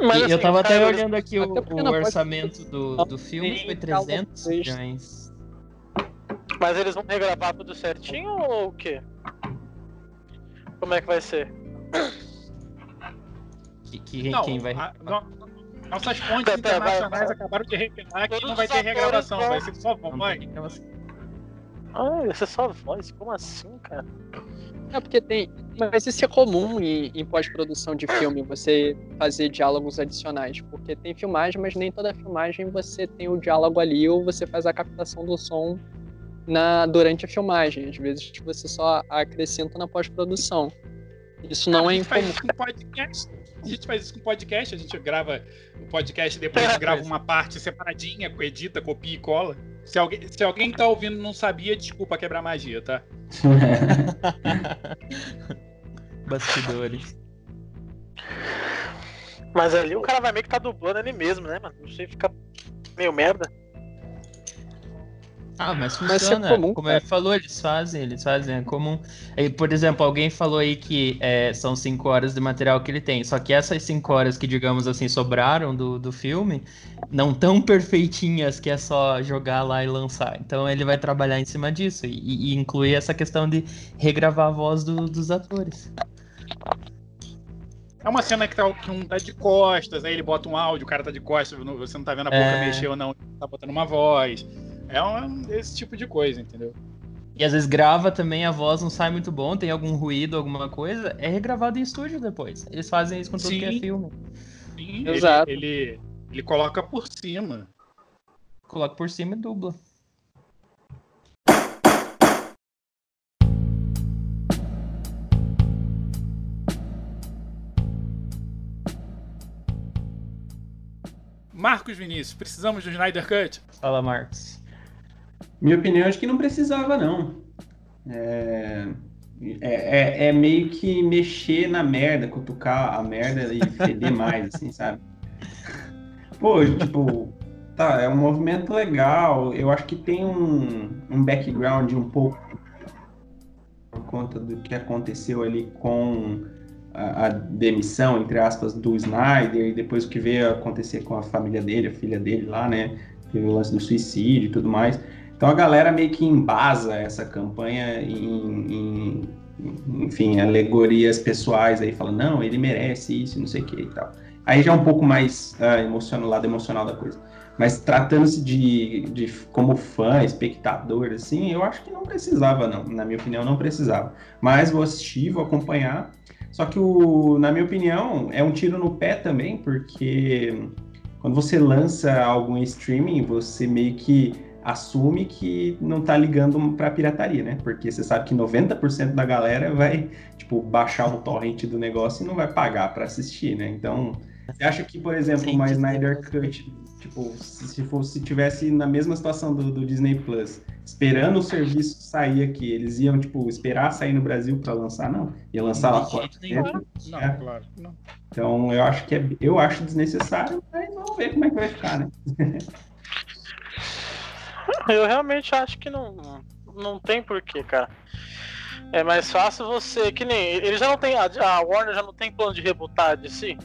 Mas, assim, eu tava até cara, olhando aqui o, até o não pode- orçamento do, do filme, foi calma 300 vocês. milhões. Mas eles vão regravar tudo certinho ou o quê? Como é que vai ser? Que, que- Não, quem vai... a- no- nossas pera, vai, internacionais vai. acabaram de revelar que não vai ter regravação, vai ser só voz. gravação. Ah, vai ser só voz? Como assim, cara? É porque tem. Mas isso é comum em, em pós-produção de filme, você fazer diálogos adicionais. Porque tem filmagem, mas nem toda filmagem você tem o diálogo ali ou você faz a captação do som na, durante a filmagem. Às vezes você só acrescenta na pós-produção. Isso não é gente faz incomum. isso com podcast. A gente faz isso com podcast, a gente grava o podcast e depois a gente grava uma parte separadinha, edita, copia e cola. Se alguém, se alguém que tá ouvindo não sabia, desculpa quebrar magia, tá? Bastidores. Mas ali o cara vai meio que tá dublando ele mesmo, né, mano? Não sei, fica meio merda. Ah, mas Mas é funciona. comum, Como ele falou, eles fazem, eles fazem, é comum. Aí, por exemplo, alguém falou aí que é, são cinco horas de material que ele tem. Só que essas cinco horas que, digamos assim, sobraram do, do filme, não tão perfeitinhas que é só jogar lá e lançar. Então ele vai trabalhar em cima disso e, e incluir essa questão de regravar a voz do- dos atores. É uma cena que, tá, que um tá de costas, aí ele bota um áudio, o cara tá de costas, você não tá vendo a boca É. mexer ou não, tá botando uma voz. É um, esse tipo de coisa, entendeu? E às vezes grava também, a voz não sai muito bom, tem algum ruído, alguma coisa, é regravado em estúdio depois. Eles fazem isso com tudo que é Sim. filme. Sim, Exato. Ele, ele, ele coloca por cima. Coloca por cima e dubla. Marcos Vinícius, precisamos do Snyder Cut? Fala, Marcos. Minha opinião, acho que não precisava, não. É, é, é- é meio que mexer na merda, cutucar a merda e feder mais, assim, sabe? Pô, tipo, tá, é um movimento legal. Eu acho que tem um, um background um pouco por conta do que aconteceu ali com a, a demissão, entre aspas, do Snyder e depois o que veio acontecer com a família dele, a filha dele lá, né? Teve o lance do suicídio e tudo mais. Então a galera meio que embasa essa campanha em, em- enfim, alegorias pessoais aí, fala, não, ele merece isso, não sei o que e tal. Aí já é um pouco mais ah, emocional, lado emocional da coisa. Mas tratando-se de, de como fã, espectador, assim, eu acho que não precisava, não. Na minha opinião, não precisava. Mas vou assistir, vou acompanhar. Só que, o, na minha opinião, é um tiro no pé também, porque quando você lança algo em streaming, você meio que assume que não tá ligando pra pirataria, né? Porque você sabe que 90% da galera vai, tipo, baixar o torrent do negócio e não vai pagar pra assistir, né? Então, você acha que, por exemplo, Sim, uma Snyder Cut, tipo, se, se fosse, se tivesse na mesma situação do, do Disney Plus, esperando o serviço sair aqui, eles iam, tipo, esperar sair no Brasil pra lançar? Não. Ia lançar lá fora. nenhum. Não, É. claro. Não. Então, eu acho que é, eu acho desnecessário, mas vamos ver como é que vai ficar, né? Eu realmente acho que não, não tem porquê, cara. É mais fácil você. Que nem. Ele já não tem. A, a Warner já não tem plano de rebutar de si.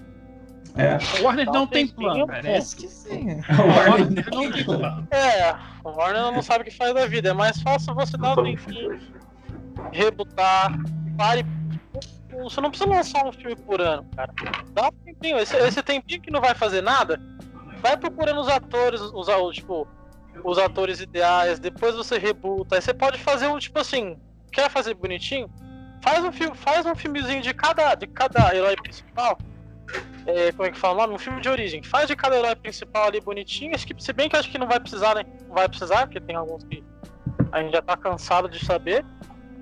É. A Warner não tem plano. Parece que sim. A A Warner não tem plano. É, a Warner não sabe o que faz da vida. É mais fácil você dar um tempinho, rebutar, pare. Você não precisa lançar um filme por ano, cara. Dá um tempinho. Esse, esse tempinho que não vai fazer nada, vai procurando os atores, os, os, tipo, os atores ideais, depois você rebuta. Aí você pode fazer um, tipo assim, quer fazer bonitinho? Faz um filme, faz um filmezinho de cada, de cada herói principal. É, como é que fala? Um filme de origem. Faz de cada herói principal ali bonitinho. Acho que, se bem que acho que não vai precisar, né? Não vai precisar, porque tem alguns que a gente já tá cansado de saber.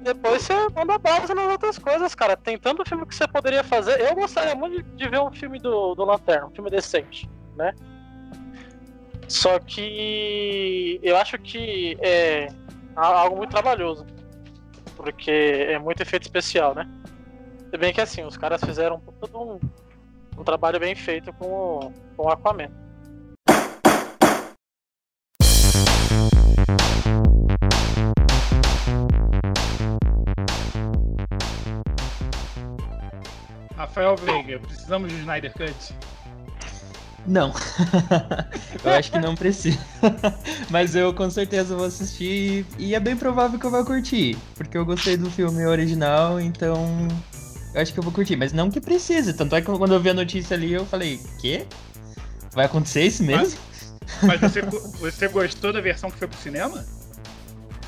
Depois você manda base nas outras coisas, cara. Tem tanto filme que você poderia fazer. Eu gostaria muito de ver um filme do, do Lanterna, um filme decente, né? Só que eu acho que é algo muito trabalhoso. Porque é muito efeito especial, né? Se bem que assim, os caras fizeram todo um, um trabalho bem feito com o, com o Aquaman. Rafael Veiga, precisamos de Snyder Cut? Não. eu acho que não precisa. Mas eu com certeza vou assistir e é bem provável que eu vá curtir. Porque eu gostei do filme original, então. Eu acho que eu vou curtir. Mas não que precise. Tanto é que quando eu vi a notícia ali, eu falei, quê? Vai acontecer isso mesmo? Mas você, você gostou da versão que foi pro cinema?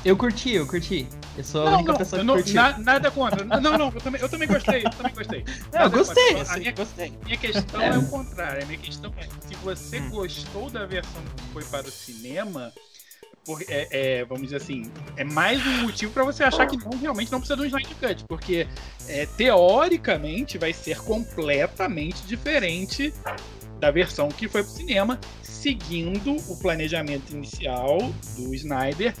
Eu curti, eu curti. Eu sou a única pessoa eu que não- curtiu. na- nada contra. Não, não, eu também, eu também gostei, eu também gostei. Não, eu Nada gostei, contra. assim, A minha, gostei. minha questão É. é. o contrário. A minha questão é, se você Hum. gostou da versão que foi para o cinema, por- é, é, vamos dizer assim, é mais um motivo para você achar que não, realmente não precisa de um Snyder Cut, porque é, teoricamente vai ser completamente diferente da versão que foi pro cinema, seguindo o planejamento inicial do Snyder,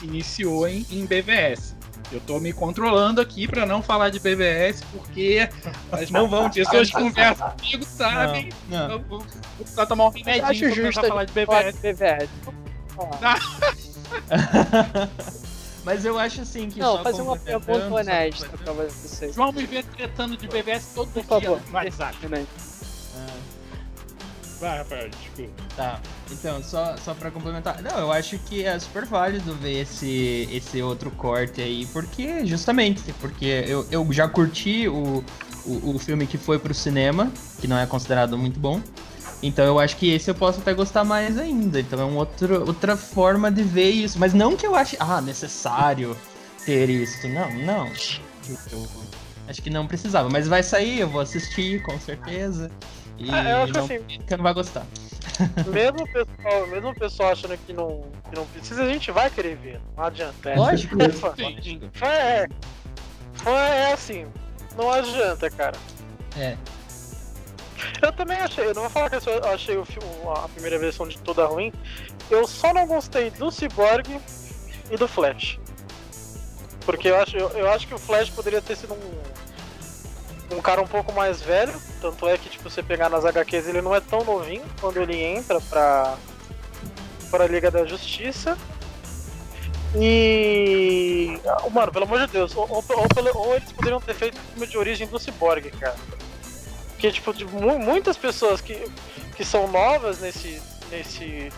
se iniciou em, em BVS. Eu tô me controlando aqui para não falar de BVS, porque as Não vão pessoas que conversam comigo sabem. Não, não. Eu vou precisar tomar um Eu remedinho acho pra justo falar de falar de. Mas eu acho assim que Não, só fazer uma pergunta honesta pra vocês. João me vê tretando de BBS todo Por dia favor. no WhatsApp. Ah, Vai, Rafael, desculpa. Tá, então, só, só pra complementar. Não, eu acho que é super válido ver esse, esse outro corte aí, porque, justamente, porque eu, eu já curti o, o, o filme que foi pro cinema, que não é considerado muito bom. Então eu acho que esse eu posso até gostar mais ainda. Então é uma outro, outra forma de ver isso. Mas não que eu ache, ah, necessário ter isso. Não, não. Eu acho que não precisava. Mas vai sair, eu vou assistir, com certeza. E Ah, eu acho não, assim, que não vai gostar. mesmo o pessoal, mesmo o pessoal achando que não, que não precisa, a gente vai querer ver. Não adianta. É, Lógico. é, fã. Fã é, fã é assim, não adianta, cara. É. Eu também achei, eu não vou falar que eu achei o filme, a primeira versão de toda ruim. Eu só não gostei do Cyborg e do Flash. Porque eu acho, eu, eu acho que o Flash poderia ter sido um, um cara um pouco mais velho. Tanto é que, tipo, você pegar nas HQs, ele não é tão novinho quando ele entra pra, pra Liga da Justiça. E. ah, Mano, pelo amor de Deus, ou, ou, ou ou eles poderiam ter feito o filme de origem do Cyborg, cara. Porque, tipo, de mu- muitas pessoas que, que são novas nesse, nesse,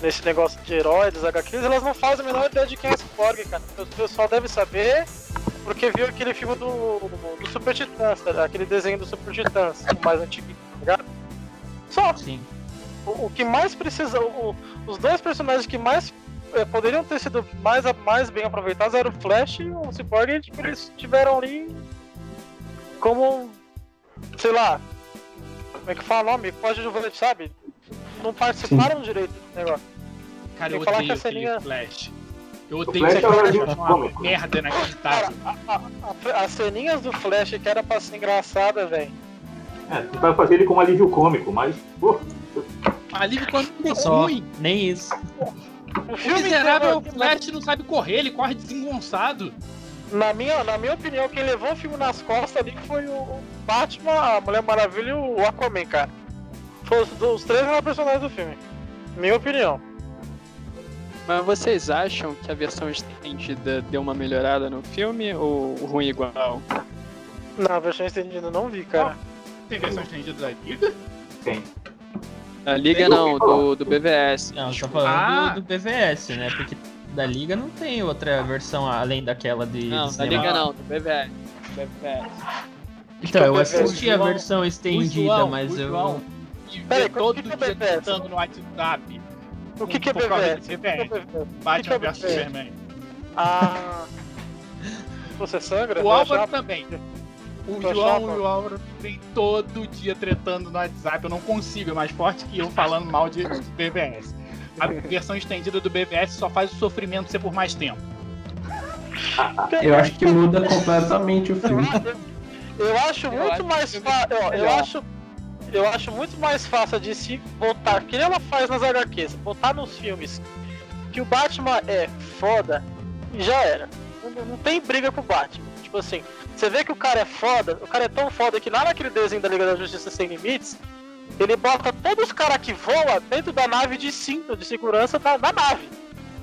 nesse negócio de herói dos HQs, elas não fazem a menor ideia de quem é Cyborg, cara. O pessoal deve saber porque viu aquele filme do, do Super Titãs, tá? aquele desenho do Super Titãs, o mais antigo, tá ligado? Só, Sim. o, o que mais precisa, o- os dois personagens que mais eh, poderiam ter sido mais, mais bem aproveitados eram o Flash e o Cyborg, e tipo, eles tiveram ali como, sei lá, como é que fala o nome? Coadjuvante, sabe? Não participaram direito do negócio. Cara, eu Tem falar odeio que a ceninha- Flash. Eu O odeio Flash esse é o cara, é uma cômico. merda Cara, inacreditável. a- a- a- as ceninhas do Flash que era pra ser engraçada, velho. É, tentaram fazer ele como alívio cômico, mas, pô, Alívio quando é Só. ruim. Nem isso. O O filme miserável inteiro- Flash não sabe correr, ele corre desengonçado. Na minha, na minha opinião, quem levou o filme nas costas ali foi o Batman, a Mulher Maravilha e o Aquaman, cara. Foram os, os três melhores personagens do filme. Minha opinião. Mas vocês acham que a versão estendida deu uma melhorada no filme ou ruim igual? Na versão estendida eu não vi, cara. Tem versão estendida da Liga? tem. Da Liga não, do, do BVS. Não, você tá falando Ah. do, do BVS, né? Porque da Liga não tem outra versão além daquela de. Não, de da cinema. Liga não, do BVS. BVS. Então, eu O assisti a versão estendida, o João, mas o eu. João, Peraí, todo dia BBS? tentando no WhatsApp. O que, que é BVS? O que é BVS? BVS? Batman O que que é vs? Superman. Ah. Você sangra? O Você Álvaro também. O Tu João achava? e o Álvaro vem todo dia tretando no WhatsApp. Eu não consigo, é mais forte que eu falando mal de BVS. A versão estendida do BVS só faz o sofrimento ser por mais tempo. Eu acho que muda completamente o filme. Eu acho Eu muito acho mais fácil. Eu, eu acho. Eu acho muito mais fácil de se botar, que nem ela faz nas HQs, botar nos filmes que o Batman é foda e já era. Não, não tem briga com o Batman. Tipo assim, você vê que o cara é foda, o cara é tão foda que lá naquele desenho da Liga da Justiça Sem Limites, ele bota todos os caras que voam dentro da nave de cinto de segurança da, da nave.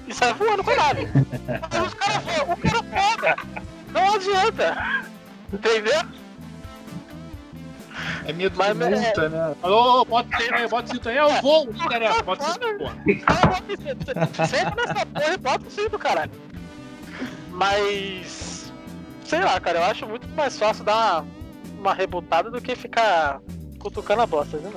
E sai voando com a nave. Mas os caras voam, o cara é foda. Não adianta. Entendeu? É medo Mas de é- né? Ô, bota o cinto aí, bota o cinto aí. Eu vou, não interessa, bota o cinto, porra. Bota. Senta nessa porra e bota o cinto, caralho. Mas. Sei lá, cara, eu acho muito mais fácil dar uma, rebutada do que ficar cutucando a bosta, viu?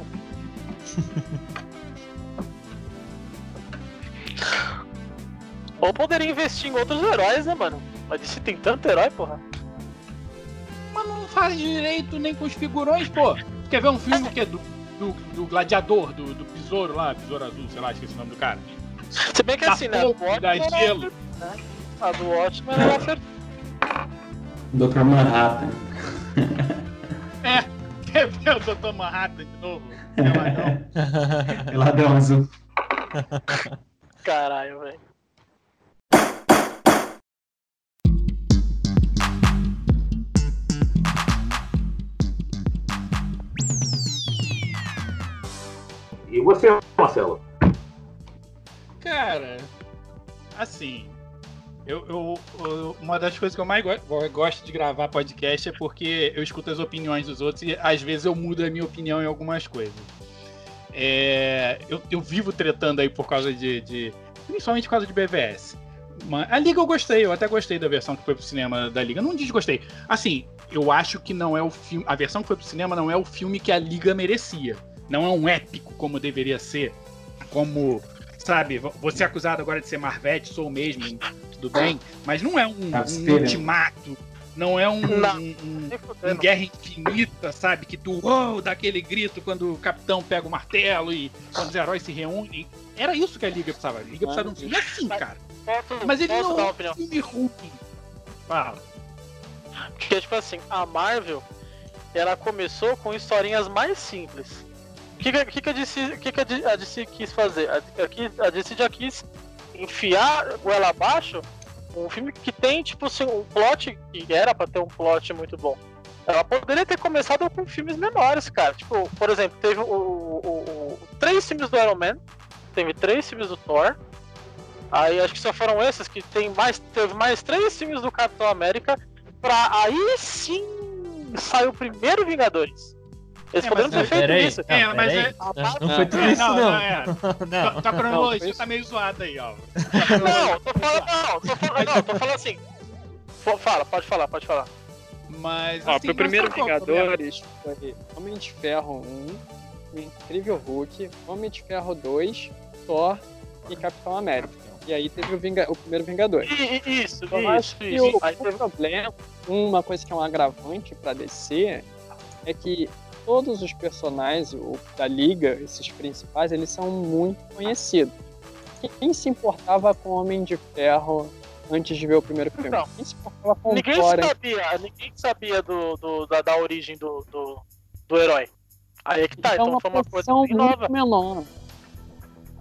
Ou poderia investir em outros heróis, né, mano? Mas se tem tanto herói, porra. Não faz direito nem com os figurões, pô. Quer ver um filme que é do, do, do gladiador, do, do besouro lá, besouro azul, sei lá, esqueci o nome do cara. Se bem que Da assim, né? do da Watchmen gelo. era- né? A do Watchmen era acertou. Dr. Manhattan. É, quer ver o Dr. Manhattan de novo? Lá, não. Peladão azul. Caralho, velho. E você, Marcelo? Cara, Assim, eu, eu- eu- uma das coisas que eu mais go- go- gosto de gravar podcast é porque eu escuto as opiniões dos outros e às vezes eu mudo a minha opinião em algumas coisas. É, eu, eu vivo tretando aí por causa de, de- Principalmente por causa de BVS. A Liga eu gostei, eu até gostei da versão que foi pro cinema da Liga. Não desgostei. Assim, eu acho que não é o filme. A versão que foi pro cinema não é o filme que a Liga merecia. Não é um épico como deveria ser. Como, sabe, você é acusado agora de ser Marvete, sou mesmo, tudo bem. Mas não é um, Tá um ultimato. Não é um, Não. um- um- guerra infinita, sabe? Que tu uou, dá aquele grito quando o capitão pega o martelo e quando os heróis se reúnem. Era isso que a Liga precisava. A Liga precisava de um filme assim, cara. Mas ele não é um filme ruim. Fala. Porque, tipo assim, a Marvel, ela começou com historinhas mais simples. O que, que, que, a, DC, o que, que a DC quis fazer? A, a, DC já quis enfiar goela abaixo um filme que tem, tipo assim, um plot que era pra ter um plot muito bom. Ela poderia ter começado com filmes menores, cara. Tipo, por exemplo, teve o, o- o- o- três filmes do Iron Man, teve três filmes do Thor. Aí acho que só foram esses que tem mais, teve mais três filmes do Capitão América pra aí sim sair o primeiro Vingadores. Eles É, poderiam mas ter feito Peraí, isso. É, não, mas peraí. é- Não foi tudo É, isso, não. não, é. Não. Tua- Tua cronologia Não, tá meio zoada aí, ó. Não, tô falando, não, tô falando, não, tô falando assim. Fala, pode falar, pode falar. Mas. Ó, assim, pro mas primeiro é? Vingadores foi Homem de Ferro 1, o Incrível Hulk, Homem de Ferro 2, Thor e Capitão América. E aí teve o, Vinga- o primeiro Vingador. Isso, Eu isso, acho que isso. o, Aí o teve- problema, uma coisa que é um agravante pra DC, é que todos os personagens o- da Liga, esses principais, eles são muito conhecidos. Quem se importava com o Homem de Ferro antes de ver o primeiro filme? Então, Quem se importava com o Ninguém Thor sabia, ninguém sabia do, do- da, da origem do, do, do herói. Aí é que tá, então uma foi uma coisa bem nova. muito menor.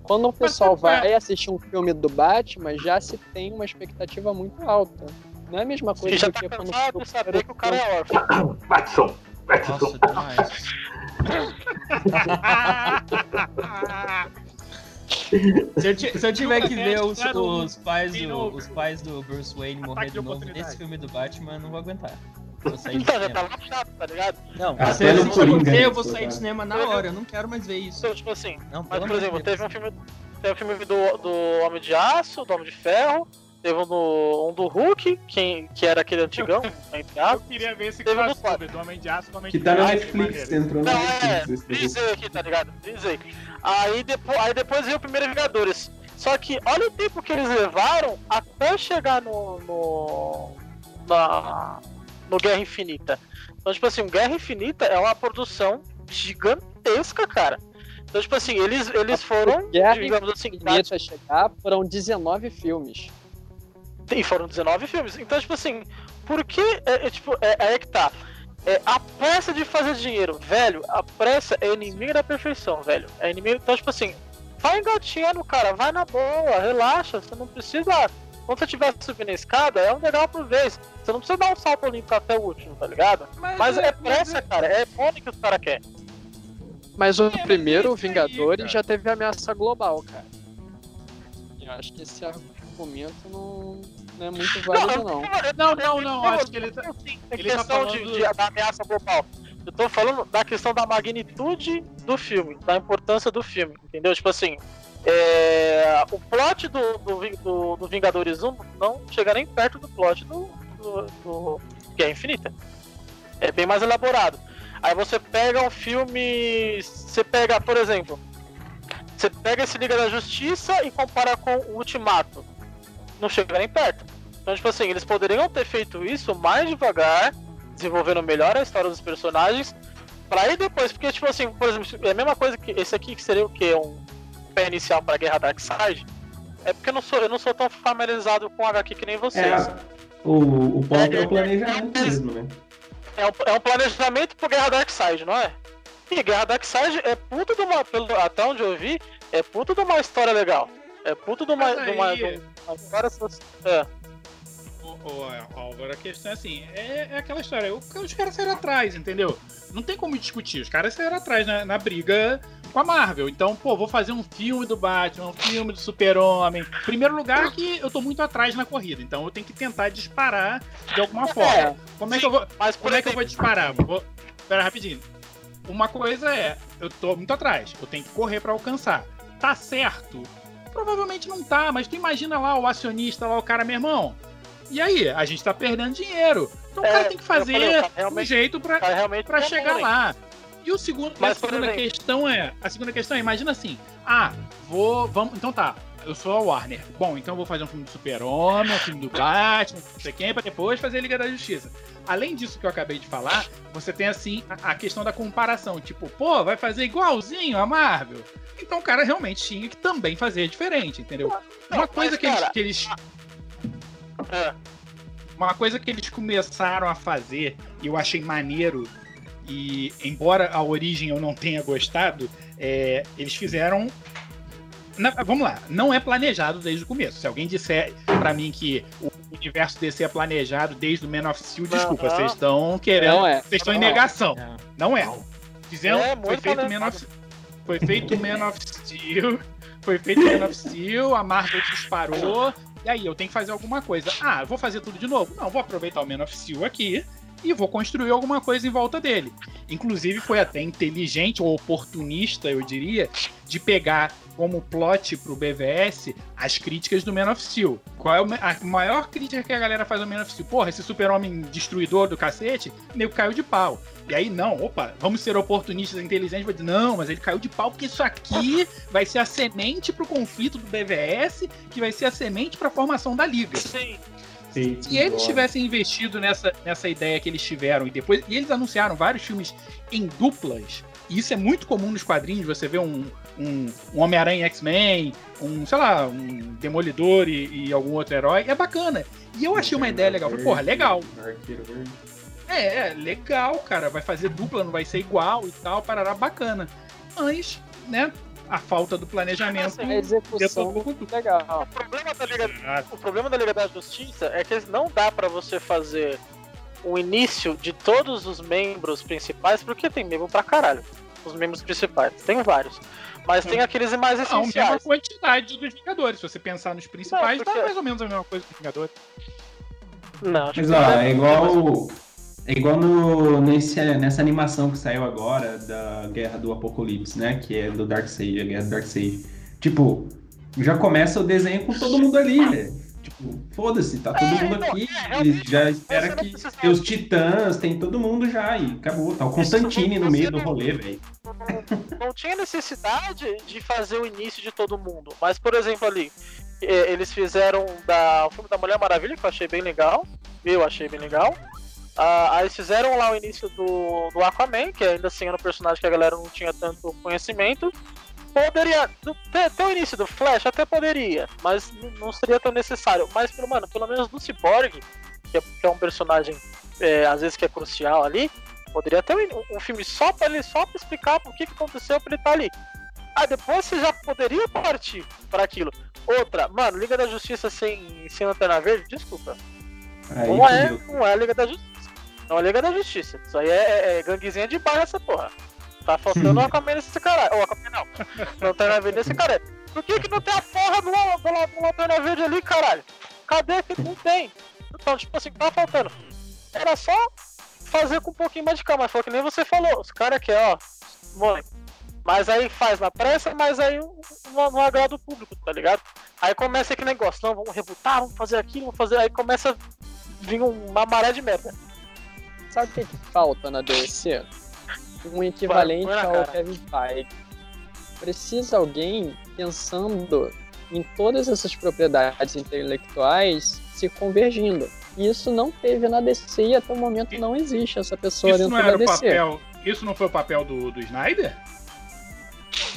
Quando o pessoal qual é? vai assistir um filme do Batman, já se tem uma expectativa muito alta. Não é a mesma coisa já do tá que quando cansado de saber que o cara é órfão. Batson. Nossa, demais. Se eu, ti- se eu tiver que ver os, os pais do, os pais do Bruce Wayne morrer de novo nesse filme do Batman, eu não vou aguentar. Vou sair do Então, já cinema. tava chato, tá ligado? Não, Até se isso Coringa, acontecer, né, eu vou se sair do cinema na hora, eu não quero mais ver isso. Então, tipo assim, Não, Mas, por exemplo, Deus. teve um filme, teve um filme do, do Homem de Aço, do Homem de Ferro, teve um do, um do Hulk, que, que era aquele antigão, entre Eu queria ver esse Teve no crossover do Homem de Aço com Homem Que de tá na Netflix, entrou na é, Netflix. produto. diz aí aqui, tá ligado? Diz aí. Aí depois, aí depois veio o primeiro Vingadores. Só que olha o tempo que eles levaram até chegar no. no. na, no Guerra Infinita. Então, tipo assim, o Guerra Infinita é uma produção gigantesca, cara. Então, tipo assim, eles, eles foram, Guerra digamos assim, Infinita chegar, foram 19 filmes. E foram 19 filmes. Então, tipo assim, por que. É, é, tipo, é, é aí que tá. É, a pressa de fazer dinheiro, velho, a pressa é inimiga da perfeição, velho. É inimigo. Então, tipo assim, vai engatinhando, cara, vai na boa, relaxa, você não precisa. Quando você estiver subindo a escada, é um degrau por vez. Você não precisa dar um salto olímpico até o último, tá ligado? Mas é pressa, cara, é fone que os caras querem. Mas o É, mas primeiro é aí, Vingadores cara. já teve ameaça global, cara. Eu acho que esse argumento não, não é muito válido, não. Não, não, não, acho que ele tá- em ele tá questão de, falando- de- da ameaça global. Eu tô falando da questão da magnitude do filme, da importância do filme, entendeu? Tipo assim, é, o plot do, do, do, do Vingadores 1 não chega nem perto do plot do, do, do Guerra Infinita. É bem mais elaborado. Aí você pega um filme. Você pega, por exemplo, você pega esse Liga da Justiça e compara com o Ultimato. Não chega nem perto. Então, tipo assim, eles poderiam ter feito isso mais devagar, desenvolvendo melhor a história dos personagens, pra aí depois, porque, tipo assim, por exemplo, é a mesma coisa que esse aqui, que seria o quê? Um pé inicial pra Guerra Darkseid. É porque eu não sou, eu não sou tão familiarizado com HQ que nem vocês. É, o, o ponto é, É, o planejamento é, é, mesmo, né? É um, é um planejamento pro Guerra Darkseid, não é? E Guerra Darkseid é puta de uma. Até onde eu vi, é puta de uma história legal. É puta de uma. Mas aí- de uma história. so- É. Ô, Álvaro, a questão é assim, é, é aquela história, os caras saíram atrás, entendeu? Não tem como discutir, os caras saíram atrás na, na briga com a Marvel. Então, pô, vou fazer um filme do Batman, um filme do Super-Homem. Primeiro lugar que eu tô muito atrás na corrida, então eu tenho que tentar disparar de alguma forma. É, Como é que eu vou, Mas, como é que eu vou disparar? Vou... Pera rapidinho. Uma coisa é, eu tô muito atrás, eu tenho que correr pra alcançar. Tá certo? Provavelmente não tá, mas tu imagina lá o acionista, lá o cara, meu irmão. E aí, a gente tá perdendo dinheiro. Então o É, cara tem que falei, fazer o cara um jeito pra, é chegar lá. E o segundo, Mas, a segunda exemplo- questão é, a segunda questão é, imagina assim, ah, vou, vamos, então tá, eu sou a Warner. Bom, então eu vou fazer um filme do Super-Homem, um filme do Batman, não sei quem, pra depois fazer a Liga da Justiça. Além disso que eu acabei de falar, você tem assim a, a questão da comparação, tipo, pô, vai fazer igualzinho a Marvel. Então o cara realmente tinha que também fazer diferente, entendeu? Não, Uma coisa mas, que eles, cara, que eles É, uma coisa que eles começaram a fazer e eu achei maneiro e embora a origem eu não tenha gostado, é, eles fizeram na- vamos lá, não é planejado desde o começo. Se alguém disser pra mim que o universo DC é planejado desde o Man of Steel, Não, desculpa, vocês estão querendo, Não é. vocês estão em negação. Não. Não é. Fizeram, É, foi feito Man planejado. of foi feito Man of Steel, foi feito Man of Steel, a Marvel disparou, e aí eu tenho que fazer alguma coisa. Ah, vou fazer tudo de novo? Não, vou aproveitar o Man of Steel aqui e vou construir alguma coisa em volta dele. Inclusive foi até inteligente ou oportunista, eu diria, de pegar como plot pro BVS as críticas do Man of Steel. Qual é a maior crítica que a galera faz ao Man of Steel? Porra, esse super-homem destruidor do cacete, nego caiu de pau. E aí, não, opa, vamos ser oportunistas e inteligentes. Vou dizer, não, mas ele caiu de pau porque isso aqui vai ser a semente pro conflito do BVS, que vai ser a semente pra formação da liga. sim. Se eles tivessem investido nessa, nessa ideia que eles tiveram e depois. E eles anunciaram vários filmes em duplas. E isso é muito comum nos quadrinhos. Você vê um, um, um Homem-Aranha X-Men, um, sei lá, um Demolidor e, e algum outro herói. É bacana. E eu achei uma ideia legal. Falei, porra, legal. É, é, legal, cara. Vai fazer dupla, não vai ser igual e tal. Parará, bacana. Mas, né, a falta do planejamento. A execução tudo. legal. O problema da Liga, o problema da Liga da Justiça é que não dá pra você fazer o início de todos os membros principais, porque tem membro pra caralho. Os membros principais, tem vários. Mas tem aqueles mais Não, mesma essenciais. quantidade dos Vingadores. Se você pensar nos principais, Não, porque- dá mais ou menos a mesma coisa que os Vingadores. Não, acho Mas que ó, é igual. É igual no, nesse, nessa animação que saiu agora da Guerra do Apocalipse, né? Que é do Darkseid, a Guerra do Darkseid. Tipo, já começa o desenho com todo mundo ali, velho. Tipo, foda-se, tá todo É, mundo então, aqui. é, Eles realmente, já espera que tem os titãs, tem todo mundo já e acabou. Tá o Constantine no meio do rolê, velho. não tinha necessidade de fazer o início de todo mundo. Mas, por exemplo, ali, eh, eles fizeram da, o filme da Mulher Maravilha, que eu achei bem legal. Eu achei bem legal. Ah, aí eles fizeram lá o início do, do Aquaman, que ainda assim era um personagem que a galera não tinha tanto conhecimento. Poderia. do- ter o início do Flash até poderia, mas não seria tão necessário. Mas, pelo, mano, pelo menos do Cyborg, que é, que é um personagem eh, às vezes que é crucial ali, Poderia ter um, um filme só pra ele só pra explicar o que, que aconteceu pra ele estar ali. Aí depois você já poderia partir pra aquilo. Outra, mano, Liga da Justiça sem, sem Lanterna Verde, desculpa. Aí não, é, não é a Liga da Justiça. Não é a Liga da Justiça. Isso aí é, é, é ganguezinha de bairro essa porra. Tá faltando uma Aquaman nesse cara. Ou Aquaman não. Lanterna Verde nesse cara. Por que, que não tem a porra do, do, do Lanterna Verde ali, caralho? Cadê que não tem? Então, tipo assim, tá faltando. Era só fazer com um pouquinho mais de calma. Mas foi que nem você falou. Os caras que, ó, mãe. Mas aí faz na pressa, mas aí não, não agrada o público, tá ligado? Aí começa aquele negócio, não, vamos rebutar, vamos fazer aquilo, vamos fazer. Aí começa a vir uma maré de merda. Sabe o que, que falta na DC? Um equivalente põe ao cara. Kevin Feige. Precisa alguém pensando em todas essas propriedades intelectuais se convergindo. E isso não teve na DC e até o momento não existe essa pessoa Isso dentro não da DC. papel. Isso não foi o papel do, do Snyder?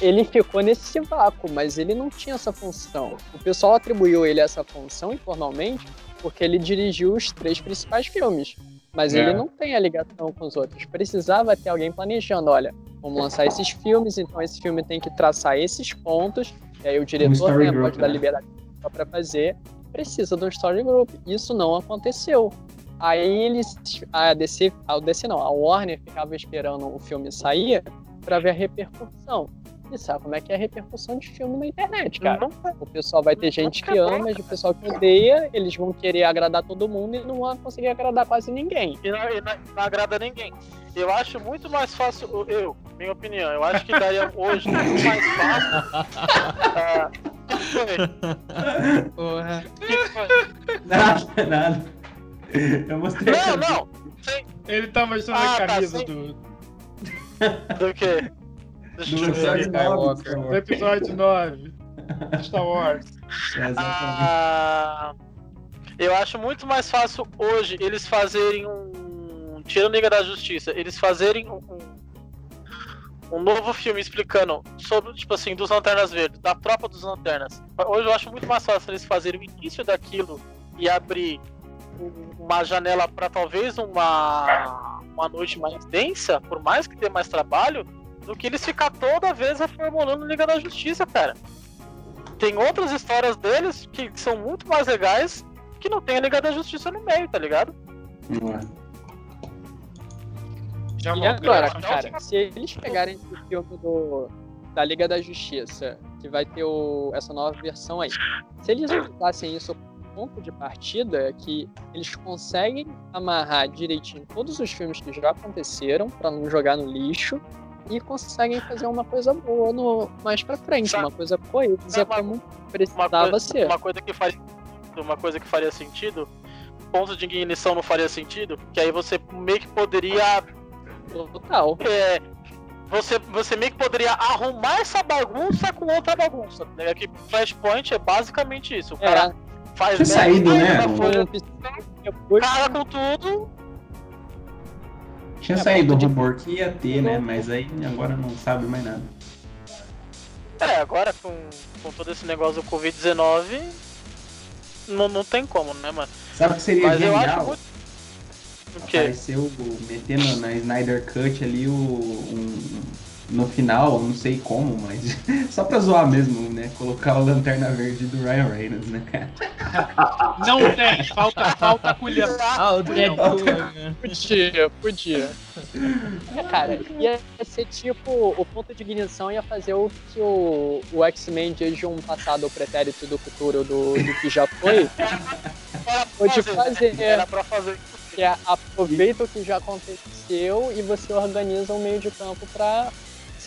Ele ficou nesse vácuo, mas ele não tinha essa função. O pessoal atribuiu ele essa função informalmente porque ele dirigiu os três principais filmes. Mas É. ele não tem a ligação com os outros. Precisava ter alguém planejando, olha, vamos lançar esses filmes, então esse filme tem que traçar esses pontos, e aí o diretor story né, group, pode dar né? liberdade para fazer. precisa de um story group. Isso não aconteceu. Aí eles, a DC, a DC não, a Warner ficava esperando o filme sair para ver a repercussão. E sabe como é que é a repercussão de filme na internet, cara? Não, O pessoal vai ter gente que ama, e o pessoal que odeia, eles vão querer agradar todo mundo e não vão conseguir agradar quase ninguém. e não, e não- não agrada ninguém. Eu acho muito mais fácil, eu, minha opinião, eu acho que daria hoje muito mais fácil. ah, o que foi? Porra. O que foi? Nada, nada. Eu mostrei. Não, não! Ele tá mostrando Ah, a tá, camisa sim. do, Do que? Deixa Do eu ver. episódio 9 Skywalker. do episódio 9 de Star Wars. É, exatamente. Ah, eu acho muito mais fácil hoje eles fazerem um. Tirando Liga da Justiça, eles fazerem um, um, um novo filme explicando sobre, tipo assim, dos Lanternas Verdes, da tropa dos Lanternas. Hoje eu acho muito mais fácil eles fazerem o início daquilo e abrir um- uma janela para talvez uma, uma noite mais densa, por mais que dê mais trabalho, do que eles ficar toda vez reformulando Liga da Justiça, cara. Tem outras histórias deles que são muito mais legais que não tem a Liga da Justiça no meio, tá ligado? Já E agora, cara, se eles pegarem esse filme do, da Liga da Justiça, que vai ter o, essa nova versão aí, se eles usassem isso como ponto de partida, é que eles conseguem amarrar direitinho todos os filmes que já aconteceram, pra não jogar no lixo, e conseguem fazer uma coisa boa no, mais pra frente, Sabe- uma coisa coesa uma- como precisava coisa- ser. Uma coisa que faria uma coisa que faria sentido, ponto de ignição não faria sentido, que aí você meio que poderia Total. é, você, você meio que poderia arrumar essa bagunça com outra bagunça. Né? Que Flashpoint é basicamente isso. O cara É, faz Tinha saído, né? folha, um cara com tudo. Tinha É, saído o ponto de- rumor que ia ter, né? Mas aí agora não sabe mais nada. É, agora com, com todo esse negócio do Covid-19, não, não tem como, né, mano? Sabe o que seria Mas eu acho genial? muito. Apareceu o- metendo na Snyder Cut ali o. um- no final, não sei como, mas só pra zoar mesmo, né? Colocar o Lanterna Verde do Ryan Reynolds, né, cara? Não tem, falta, falta colher. Ah, o Deadpool. né? Podia, podia. É, cara, ia ser tipo, o ponto de ignição ia fazer o que o, o X-Men de um passado pretérito do futuro do, do que já foi, Era pra Pode fazer. Era pra fazer. que é aproveita o que já aconteceu e você organiza um meio de campo pra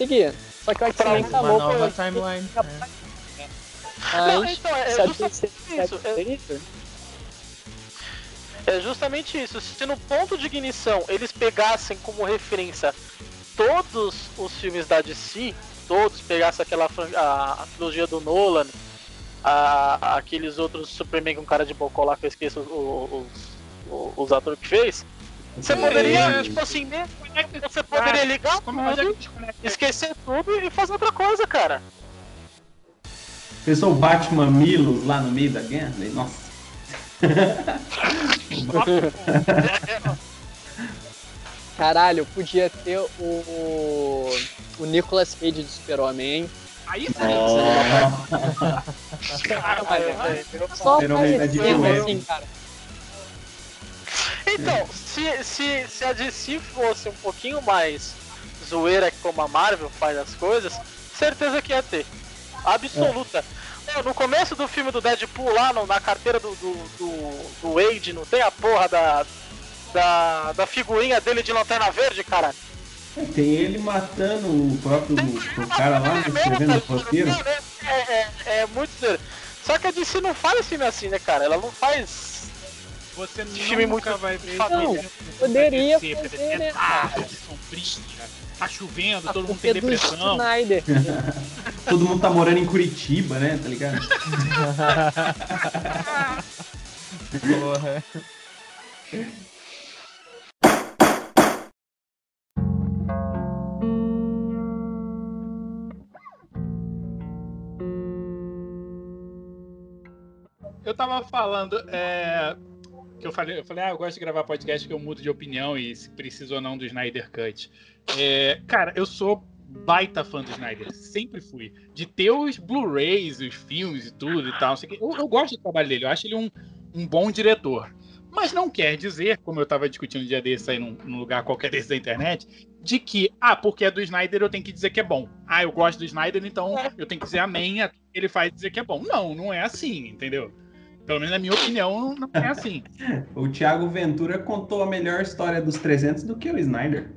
seguir. Só que o X-Men Uma acabou nova com timeline. é. Não, mas então, é justamente isso. É, é justamente isso. Se no ponto de ignição eles pegassem como referência todos os filmes da DC, todos pegassem aquela a, a trilogia do Nolan, a- aqueles outros Superman com cara de bocó lá que eu esqueço os, os, os atores que fez, você poderia, É. tipo assim, né, você poderia ligar é tudo, desconecta? esquecer tudo e fazer outra coisa, cara. Pensou o Batman Milos lá no meio da guerra? Nossa. Caralho, podia ter o. O Nicolas Cage de Super-Homem. Aí sim. Cara, mas- Só Super-Homem da aparecendo Deep Web. assim, cara. Então, se, se, se a DC fosse um pouquinho mais zoeira como a Marvel faz as coisas, certeza que ia ter. Absoluta. Pô, No começo do filme do Deadpool lá, no- na carteira do, do, do, do Wade, não tem a porra da, da, da figurinha dele de lanterna verde, cara? Tem ele matando o próprio o cara lá, né, escrevendo o roteiro. É, é, é muito zoeira. Só que a DC não faz filme assim, né, cara? Ela não faz. Você Filme nunca vai ver Não, esse filme poderia DC, fazer, porque é né, tarde, tá chovendo, A todo mundo tem é depressão. Snyder. Todo mundo tá morando em Curitiba, né? Tá ligado? Porra. Eu tava falando, é, que eu falei, eu falei, ah, eu gosto de gravar podcast que eu mudo de opinião e se precisa ou não do Snyder Cut. É, cara, eu sou baita fã do Snyder, sempre fui. De ter os Blu-rays, os filmes e tudo e tal. Eu, eu gosto do trabalho dele, eu acho ele um, um bom diretor. Mas não quer dizer, como eu tava discutindo um dia desse aí num, num lugar qualquer desse da internet, de que, ah, porque é do Snyder eu tenho que dizer que é bom. Ah, eu gosto do Snyder, então eu tenho que dizer amém, a tudo que ele faz dizer que é bom. Não, não é assim, entendeu? Pelo menos na minha opinião, não é assim. O Thiago Ventura contou a melhor história dos 300 do que o Snyder.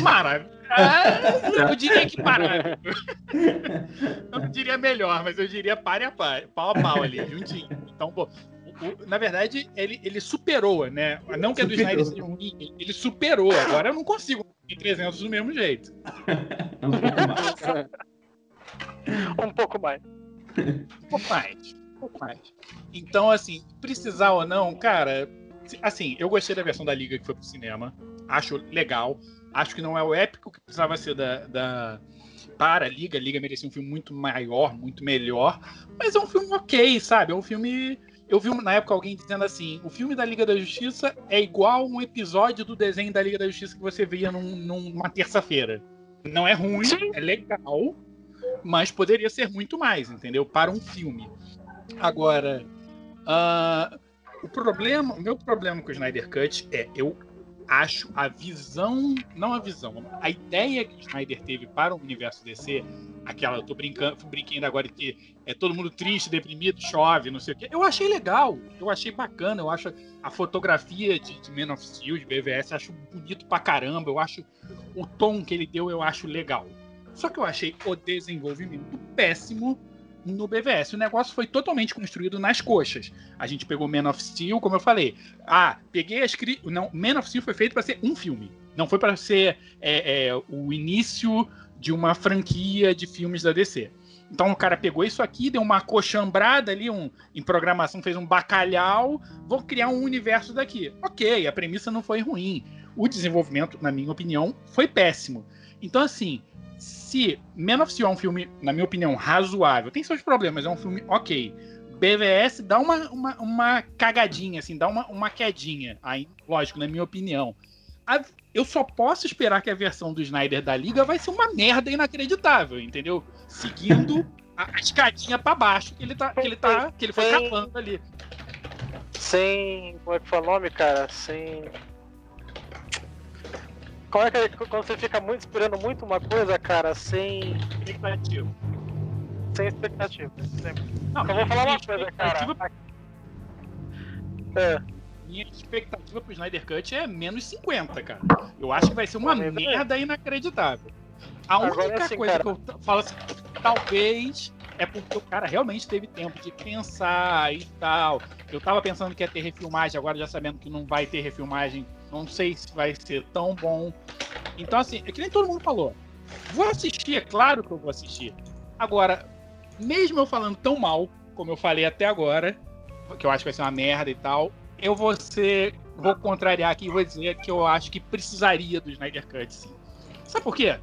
Maravilha. Ah, eu diria que parar. Eu não diria melhor, mas eu diria pare a pare, pau a pau ali, juntinho. Então, pô, o- o- na verdade, ele, ele superou, né? Não que a do. Snyder seja ruim, ele superou. Agora eu não consigo em 300 do mesmo jeito. Um pouco mais. Um pouco mais. Um pouco mais. Pouco mais. Então, assim, precisar ou não, cara. Assim, eu gostei da versão da Liga que foi pro cinema. Acho legal. Acho que não é o épico que precisava ser da. da para a Liga. A Liga merecia um filme muito maior, muito melhor. Mas é um filme ok, sabe? É um filme. Eu vi na época alguém dizendo assim: o filme da Liga da Justiça é igual um episódio do desenho da Liga da Justiça que você via num- numa terça-feira. Não é ruim, é legal, mas poderia ser muito mais, entendeu? Para um filme. Agora, ah, o problema, o meu problema com o Snyder Cut é eu acho a visão, não a visão, a ideia que o Snyder teve para o universo DC, aquela, eu tô brincando, brinquando agora que é todo mundo triste, deprimido, chove, não sei o quê. Eu achei legal, eu achei bacana, eu acho a fotografia de, de Man of Steel, de BVS, acho bonito pra caramba, eu acho o tom que ele deu, eu acho legal. Só que eu achei o desenvolvimento péssimo no BVS. O negócio foi totalmente construído nas coxas. A gente pegou Man of Steel, como eu falei. Ah, peguei as cri... Não, Man of Steel foi feito para ser um filme. Não foi para ser é, é, o início de uma franquia de filmes da DC. Então o cara pegou isso aqui, deu uma coxambrada ali, um, em programação fez um bacalhau, vou criar um universo daqui. Ok, a premissa não foi ruim. O desenvolvimento, na minha opinião, foi péssimo. Então, assim, se Man of Steel é um filme, na minha opinião, razoável, tem seus problemas, é um filme ok. BVS dá uma, uma, uma cagadinha, assim, dá uma, uma quedinha. Aí, lógico, na minha opinião. A- eu só posso esperar que a versão do Snyder da Liga vai ser uma merda inacreditável, entendeu? Seguindo a, a escadinha pra baixo que ele tá, que ele tá, que ele foi Sem- capando ali. Sem. Como é que foi o nome, cara? Sem. Como é que é quando você fica muito esperando muito uma coisa, cara, sem. Expectativa. sem expectativa? Sempre. Não, Eu vou falar uma coisa, expectativa- cara. É, Minha expectativa pro Snyder Cut é menos 50, cara. Eu acho que vai ser uma é. merda inacreditável. A única assim, coisa cara- que eu falo assim, talvez é porque o cara realmente teve tempo de pensar e tal. Eu tava pensando que ia ter refilmagem, agora já sabendo que não vai ter refilmagem, não sei se vai ser tão bom. Então, assim, é que nem todo mundo falou. Vou assistir, é claro que eu vou assistir. Agora, mesmo eu falando tão mal, como eu falei até agora, que eu acho que vai ser uma merda e tal, eu vou ser. Vou contrariar aqui e vou dizer que eu acho que precisaria do Snyder Cut, sim. Sabe por quê?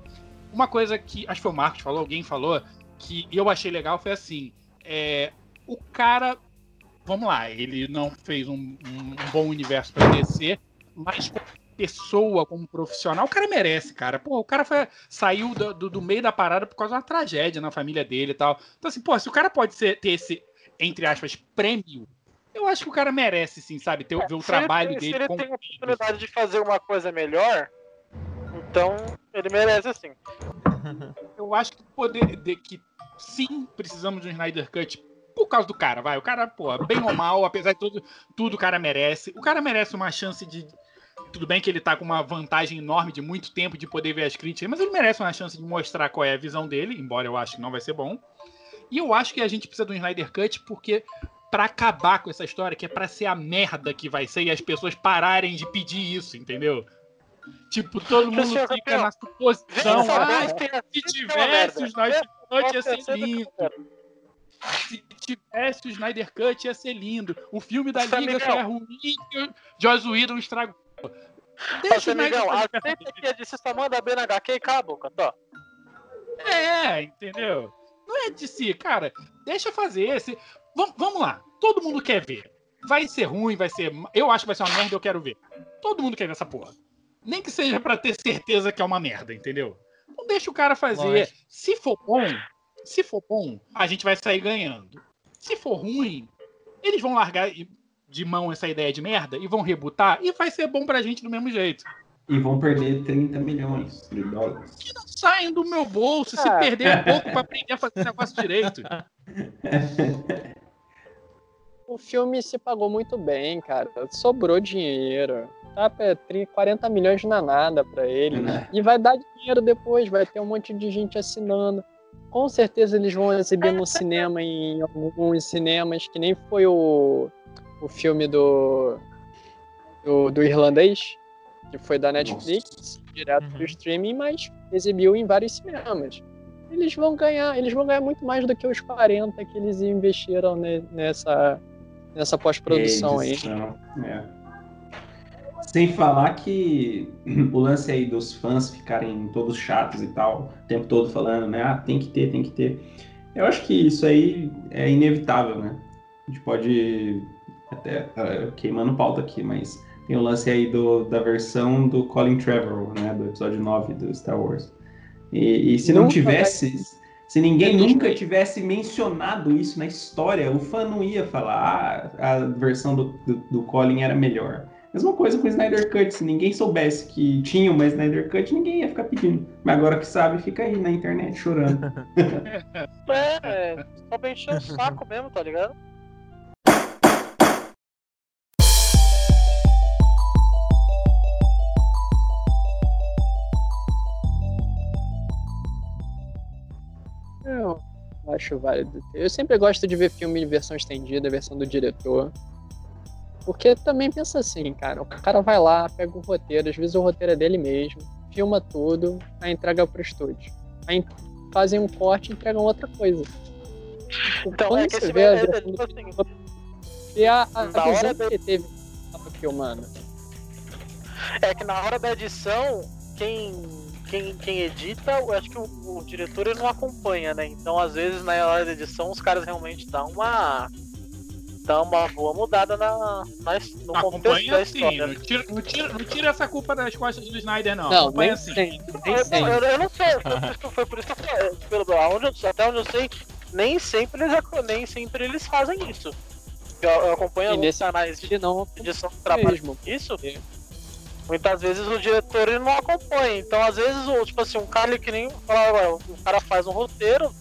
Uma coisa que. Acho que foi o Marcos falou, alguém falou, que eu achei legal foi assim. É, o cara. Vamos lá, ele não fez um, um- um bom universo pra DC, mas como pessoa, como profissional, o cara merece, cara. Pô, o cara foi, saiu do, do- do meio da parada por causa de uma tragédia na família dele e tal. Então, assim, pô, se o cara pode ser, ter esse, entre aspas, prêmio, eu acho que o cara merece, sim, sabe? Ter, ver o se ele trabalho tem- dele Se ele tem a oportunidade de fazer uma coisa melhor, então ele merece sim. eu acho que poder de que sim precisamos de um Snyder Cut por causa do cara, vai. O cara, pô, bem ou mal, apesar de tudo, tudo o cara merece. O cara merece uma chance de tudo bem que ele tá com uma vantagem enorme de muito tempo de poder ver as críticas, mas ele merece uma chance de mostrar qual é a visão dele, embora eu acho que não vai ser bom. E eu acho que a gente precisa de um Snyder Cut porque pra acabar com essa história, que é pra ser a merda que vai ser e as pessoas pararem de pedir isso, entendeu? Tipo, todo mundo Senhor fica na suposição, e se tivesse o Snyder Cut ia ser lindo. Se tivesse o Snyder Cut ia ser lindo. O filme da Nossa, Liga só é ruim Joss Whedon estragou. Deixa Nossa, o Snyder amigão, fazer aceita que a DC só manda bem na HQ e a boca, tá? É, entendeu? Não é de si, cara. Deixa fazer. Esse... Vam- vamos lá. Todo mundo quer ver. Vai ser ruim, vai ser. Eu acho que vai ser uma merda, eu quero ver. Todo mundo quer ver essa porra. Nem que seja pra ter certeza que é uma merda, entendeu? Então deixa o cara fazer. Lógico. Se for bom, se for bom, a gente vai sair ganhando. Se for ruim, eles vão largar de mão essa ideia de merda e vão rebutar e vai ser bom pra gente do mesmo jeito. E vão perder 30 milhões de dólares. Que não saem do meu bolso se Ah. perder um pouco pra aprender a fazer esse negócio direito. O filme se pagou muito bem, cara. Sobrou dinheiro. Tá, é, 30, 40 milhões não é nada pra ele. Né? E vai dar dinheiro depois, vai ter um monte de gente assinando. Com certeza eles vão exibir no cinema, em alguns cinemas, que nem foi o, o filme do, do, do irlandês, que foi da Netflix, direto Uhum. pro streaming, mas exibiu em vários cinemas. Eles vão ganhar, eles vão ganhar muito mais do que os 40 que eles investiram ne- nessa, nessa pós-produção aí. É. Sem falar que o lance aí dos fãs ficarem todos chatos e tal, o tempo todo falando, né? Ah, tem que ter, tem que ter. Eu acho que isso aí é inevitável, né? A gente pode até ah, queimando pauta aqui, mas tem o lance aí do, da versão do Colin Trevorrow, né? Do episódio 9 do Star Wars. E, e se não Nunca tivesse. Se ninguém Nunca nunca vai- tivesse mencionado isso na história, o fã não ia falar ah, a versão do, do, do Colin era melhor. Mesma coisa com o Snyder Cut. Se ninguém soubesse que tinha uma Snyder Cut, ninguém ia ficar pedindo. Mas agora que sabe, fica aí na internet chorando. É, é, só pra encher o saco mesmo, tá ligado? Acho válido. Eu sempre gosto de ver filme em versão estendida, versão do diretor. Porque também pensa assim, cara, o cara vai lá, pega o roteiro, às vezes o roteiro é dele mesmo, filma tudo, aí entrega pro estúdio. Aí fazem um corte e entregam outra coisa. Então, quando é que esse vê a é- é versão tipo do assim, diretor, vê a, a, a visão que da- ele teve filmando. É que na hora da edição, quem, quem, quem edita, eu acho que o, o diretor ele não acompanha, né? Então, às vezes, na hora da edição, os caras realmente dão uma. dão uma boa mudada na, na, no contexto Acompanha da assim, história. não tira, não, tira, não tira essa culpa das costas do Snyder, não. Não, Acompanha nem assim. sempre, nem Eu, eu, eu não sei, foi por isso que, eu pelo, aonde eu- até onde eu sei, nem sempre eles, nem sempre eles fazem isso. Eu, eu acompanho E alguns nesse canais de não edição que trabalham isso. Muitas vezes o diretor ele não acompanha. Então, às vezes, o, tipo assim, um cara que nem. agora, O cara faz um roteiro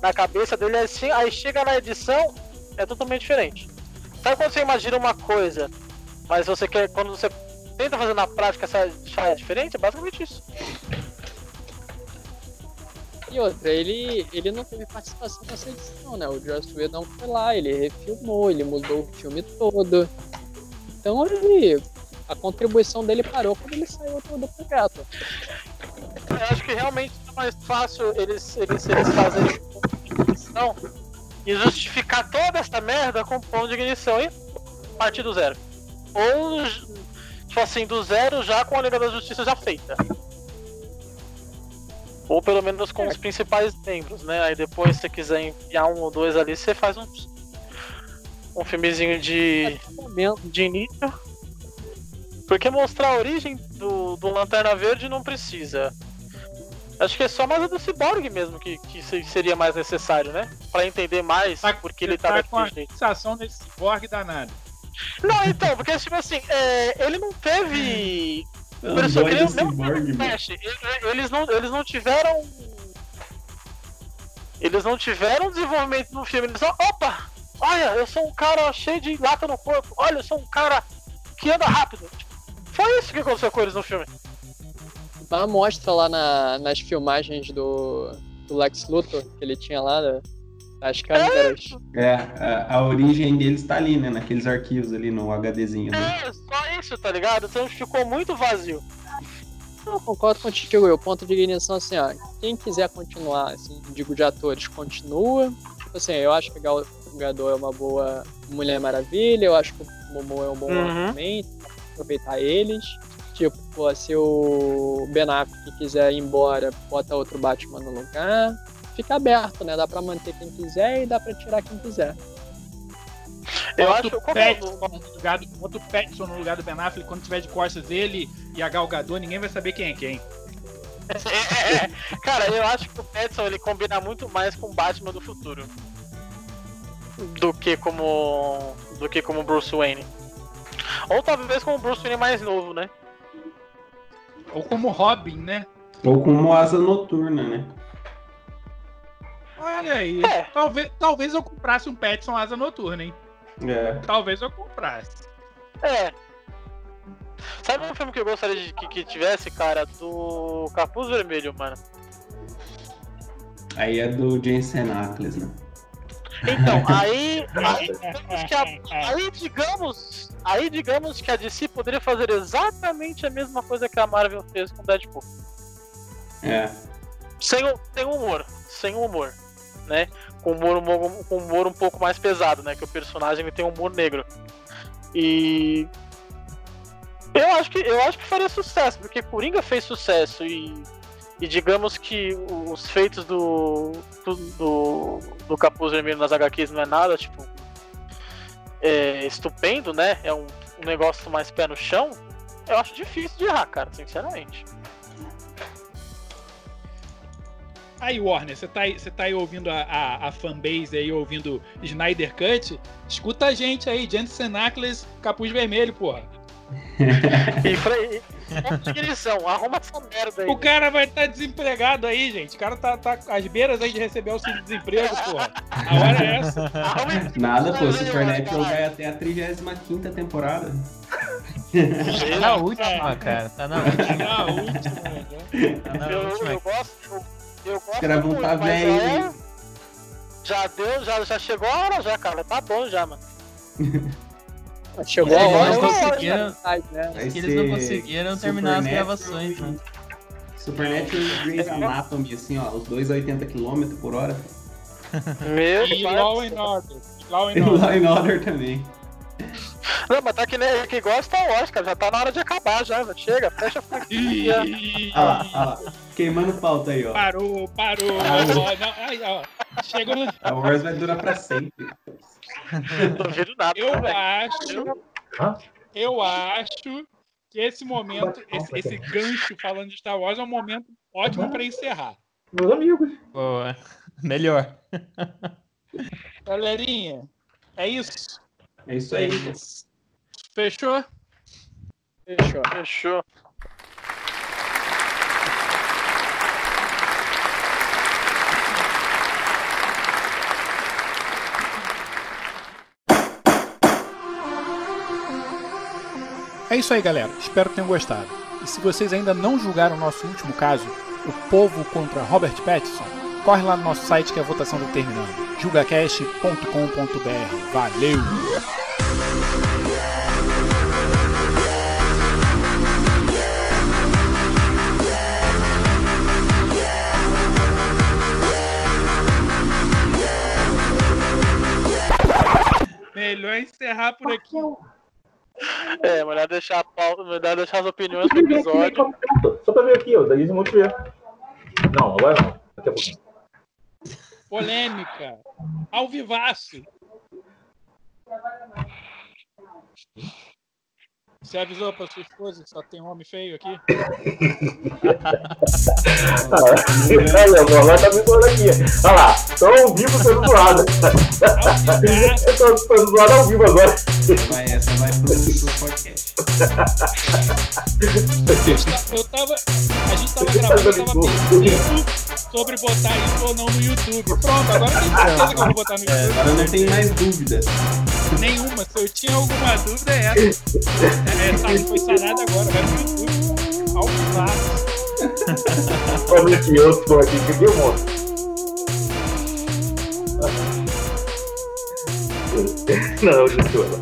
na cabeça dele assim, aí chega na edição, é totalmente diferente. Sabe quando você imagina uma coisa, mas você quer. Quando você tenta fazer na prática, essa é diferente? É basicamente isso. E outra, ele, ele não teve participação nessa edição, né? O Joss Whedon foi lá, ele refilmou, ele mudou o filme todo. Então ele. A contribuição dele parou quando ele saiu do, projeto. Eu acho que realmente é mais fácil eles, eles, eles fazerem ponto de ignição e justificar toda essa merda com ponto de ignição e partir do zero. Ou, tipo assim, do zero já com a Liga da Justiça já feita. Ou pelo menos com os principais membros, né? Aí depois, se você quiser enviar um ou dois ali, você faz um, um filmezinho de, de início. Porque mostrar a origem do, do Lanterna Verde não precisa. Acho que é só mais a do Cyborg mesmo que, que se- seria mais necessário, né? Pra entender mais Tá- porque ele tava tá com a fixação desse cyborg danado. Não, então, porque tipo assim, é, ele não teve. Não, Por isso, eu dói queria o mesmo. Flash. Ele- Eles não, eles não tiveram. Eles não tiveram desenvolvimento no filme. Eles só. Opa! Olha, eu sou um cara cheio de lata no corpo. Olha, eu sou um cara que anda rápido. Foi isso que aconteceu com eles no filme. mas mostra lá na- nas filmagens do, do Lex Luthor, que ele tinha lá, né, as câmeras. É, a, a origem deles tá ali, né? Naqueles arquivos ali no HDzinho. Né? É, só isso, tá ligado? Então ficou muito vazio. Eu concordo contigo, eu. Ponto de ignição, assim, ó. Quem quiser continuar, assim, digo de atores, continua. Tipo assim, eu acho que o Gal Gadot é uma boa Mulher Maravilha, eu acho que o Momo é um bom Uhum. argumento, aproveitar eles. Tipo, pô, se o Ben Affleck quiser ir embora, bota outro Batman no lugar. Fica aberto, né? Dá pra manter quem quiser e dá pra tirar quem quiser. Eu Bota acho o como Pattinson no lugar do, bota o Pattinson no lugar do Ben Affleck, quando tiver de costas ele e a Gal Gadot, ninguém vai saber quem é quem. É, é, cara, eu acho que o Petson ele combina muito mais com o Batman do futuro do que como do que como Bruce Wayne. Ou talvez como Bruce Wayne mais novo, né? Ou como Robin, né? Ou como asa noturna, né? Olha aí. É. Talvez, talvez eu comprasse um Petson Asa Noturna, hein? É. Talvez eu comprasse. É. Sabe um filme que eu gostaria de que, que tivesse, cara? Do Capuz Vermelho, mano. Aí é do Jensen Ackles, né? Então, aí, aí, digamos que a- aí digamos, aí digamos que a DC poderia fazer exatamente a mesma coisa que a Marvel fez com Deadpool. É. Sem, o- sem humor, sem humor, né? Com humor, um- com humor um pouco mais pesado, né? Que o personagem ele tem um humor negro. E eu acho que eu acho que faria sucesso, porque Coringa fez sucesso e, e digamos que os feitos do do, do, Capuz Vermelho nas HQs não é nada, tipo, é, estupendo, né? É um, um negócio mais pé no chão. Eu acho difícil de errar, cara, sinceramente. Aí, Warner, você tá aí, você tá aí ouvindo a, a, a fanbase aí, ouvindo Snyder Cut? Escuta a gente aí, Jensen Ackles, Capuz Vermelho, porra. E Frei, direção, arruma essa merda aí. O cara vai estar desempregado aí, gente. O cara tá, tá às beiras aí de receber auxílio-desemprego, porra. A hora é essa. Nada, pô. Caralho, Supernatural caralho. vai até a 35 temporada. Tá na última, cara. Tá na última. Na última, né? Tá na Eu, última. eu gosto, eu, eu gosto Os caras vão tá velho, é-? Já deu, já, já chegou a hora já, cara. Tá bom já, mano. Chegou a É, hora não da conseguiram- metade, né? Que eles não conseguiram terminar as gravações, né? Supernatural e Grey's Anatomy, assim, ó, os dois a 80 km por hora. Meu E pai Law and. Order. Law E and Law Order. and Order também. Não, mas tá que nem que gosta Star Wars, cara. Já tá na hora de acabar já. Chega, fecha a franquia. Olha lá, olha lá. Queimando pauta aí, ó. Parou, parou. Parou. Não, aí, ó. Chegou no... A Wars vai durar pra sempre. Não nada, Eu velho. acho. Hã? Eu acho que esse momento, esse, esse gancho falando de Star Wars é um momento ótimo pra encerrar. Meus amigos. Boa. Melhor. Galerinha, é isso. É isso aí. Fechou? Fechou. Fechou. É isso aí, galera. Espero que tenham gostado. E se vocês ainda não julgaram o nosso último caso, o povo contra Robert Pattinson, corre lá no nosso site que a votação está terminando. julgacast.com.br. Valeu! Melhor encerrar por aqui. É, melhor deixar a pauta, melhor deixar as opiniões pro episódio. Só pra ver aqui, ó. Da Easy Multiver. Não, agora não. Daqui a pouquinho. Polêmica. Ao vivaço. Você avisou pra sua esposa que só tem homem feio aqui? Ah, aí, ó, agora tá me zoando aqui. Olha lá, tô ao vivo sendo zoado. Eu tô sendo zoado ao vivo agora. Vai, essa vai pro, podcast. Eu tava. A gente tava gravando, eu tava pensando sobre botar isso ou não no YouTube. Pronto, agora eu tenho certeza que eu vou botar no YouTube. Agora não tem mais dúvida. Nenhuma. Se eu tinha alguma dúvida, é essa. Essa foi sanada agora, vai no YouTube. Ao. Olha aqui, eu tô aqui, que deu monte. Não, desculpa.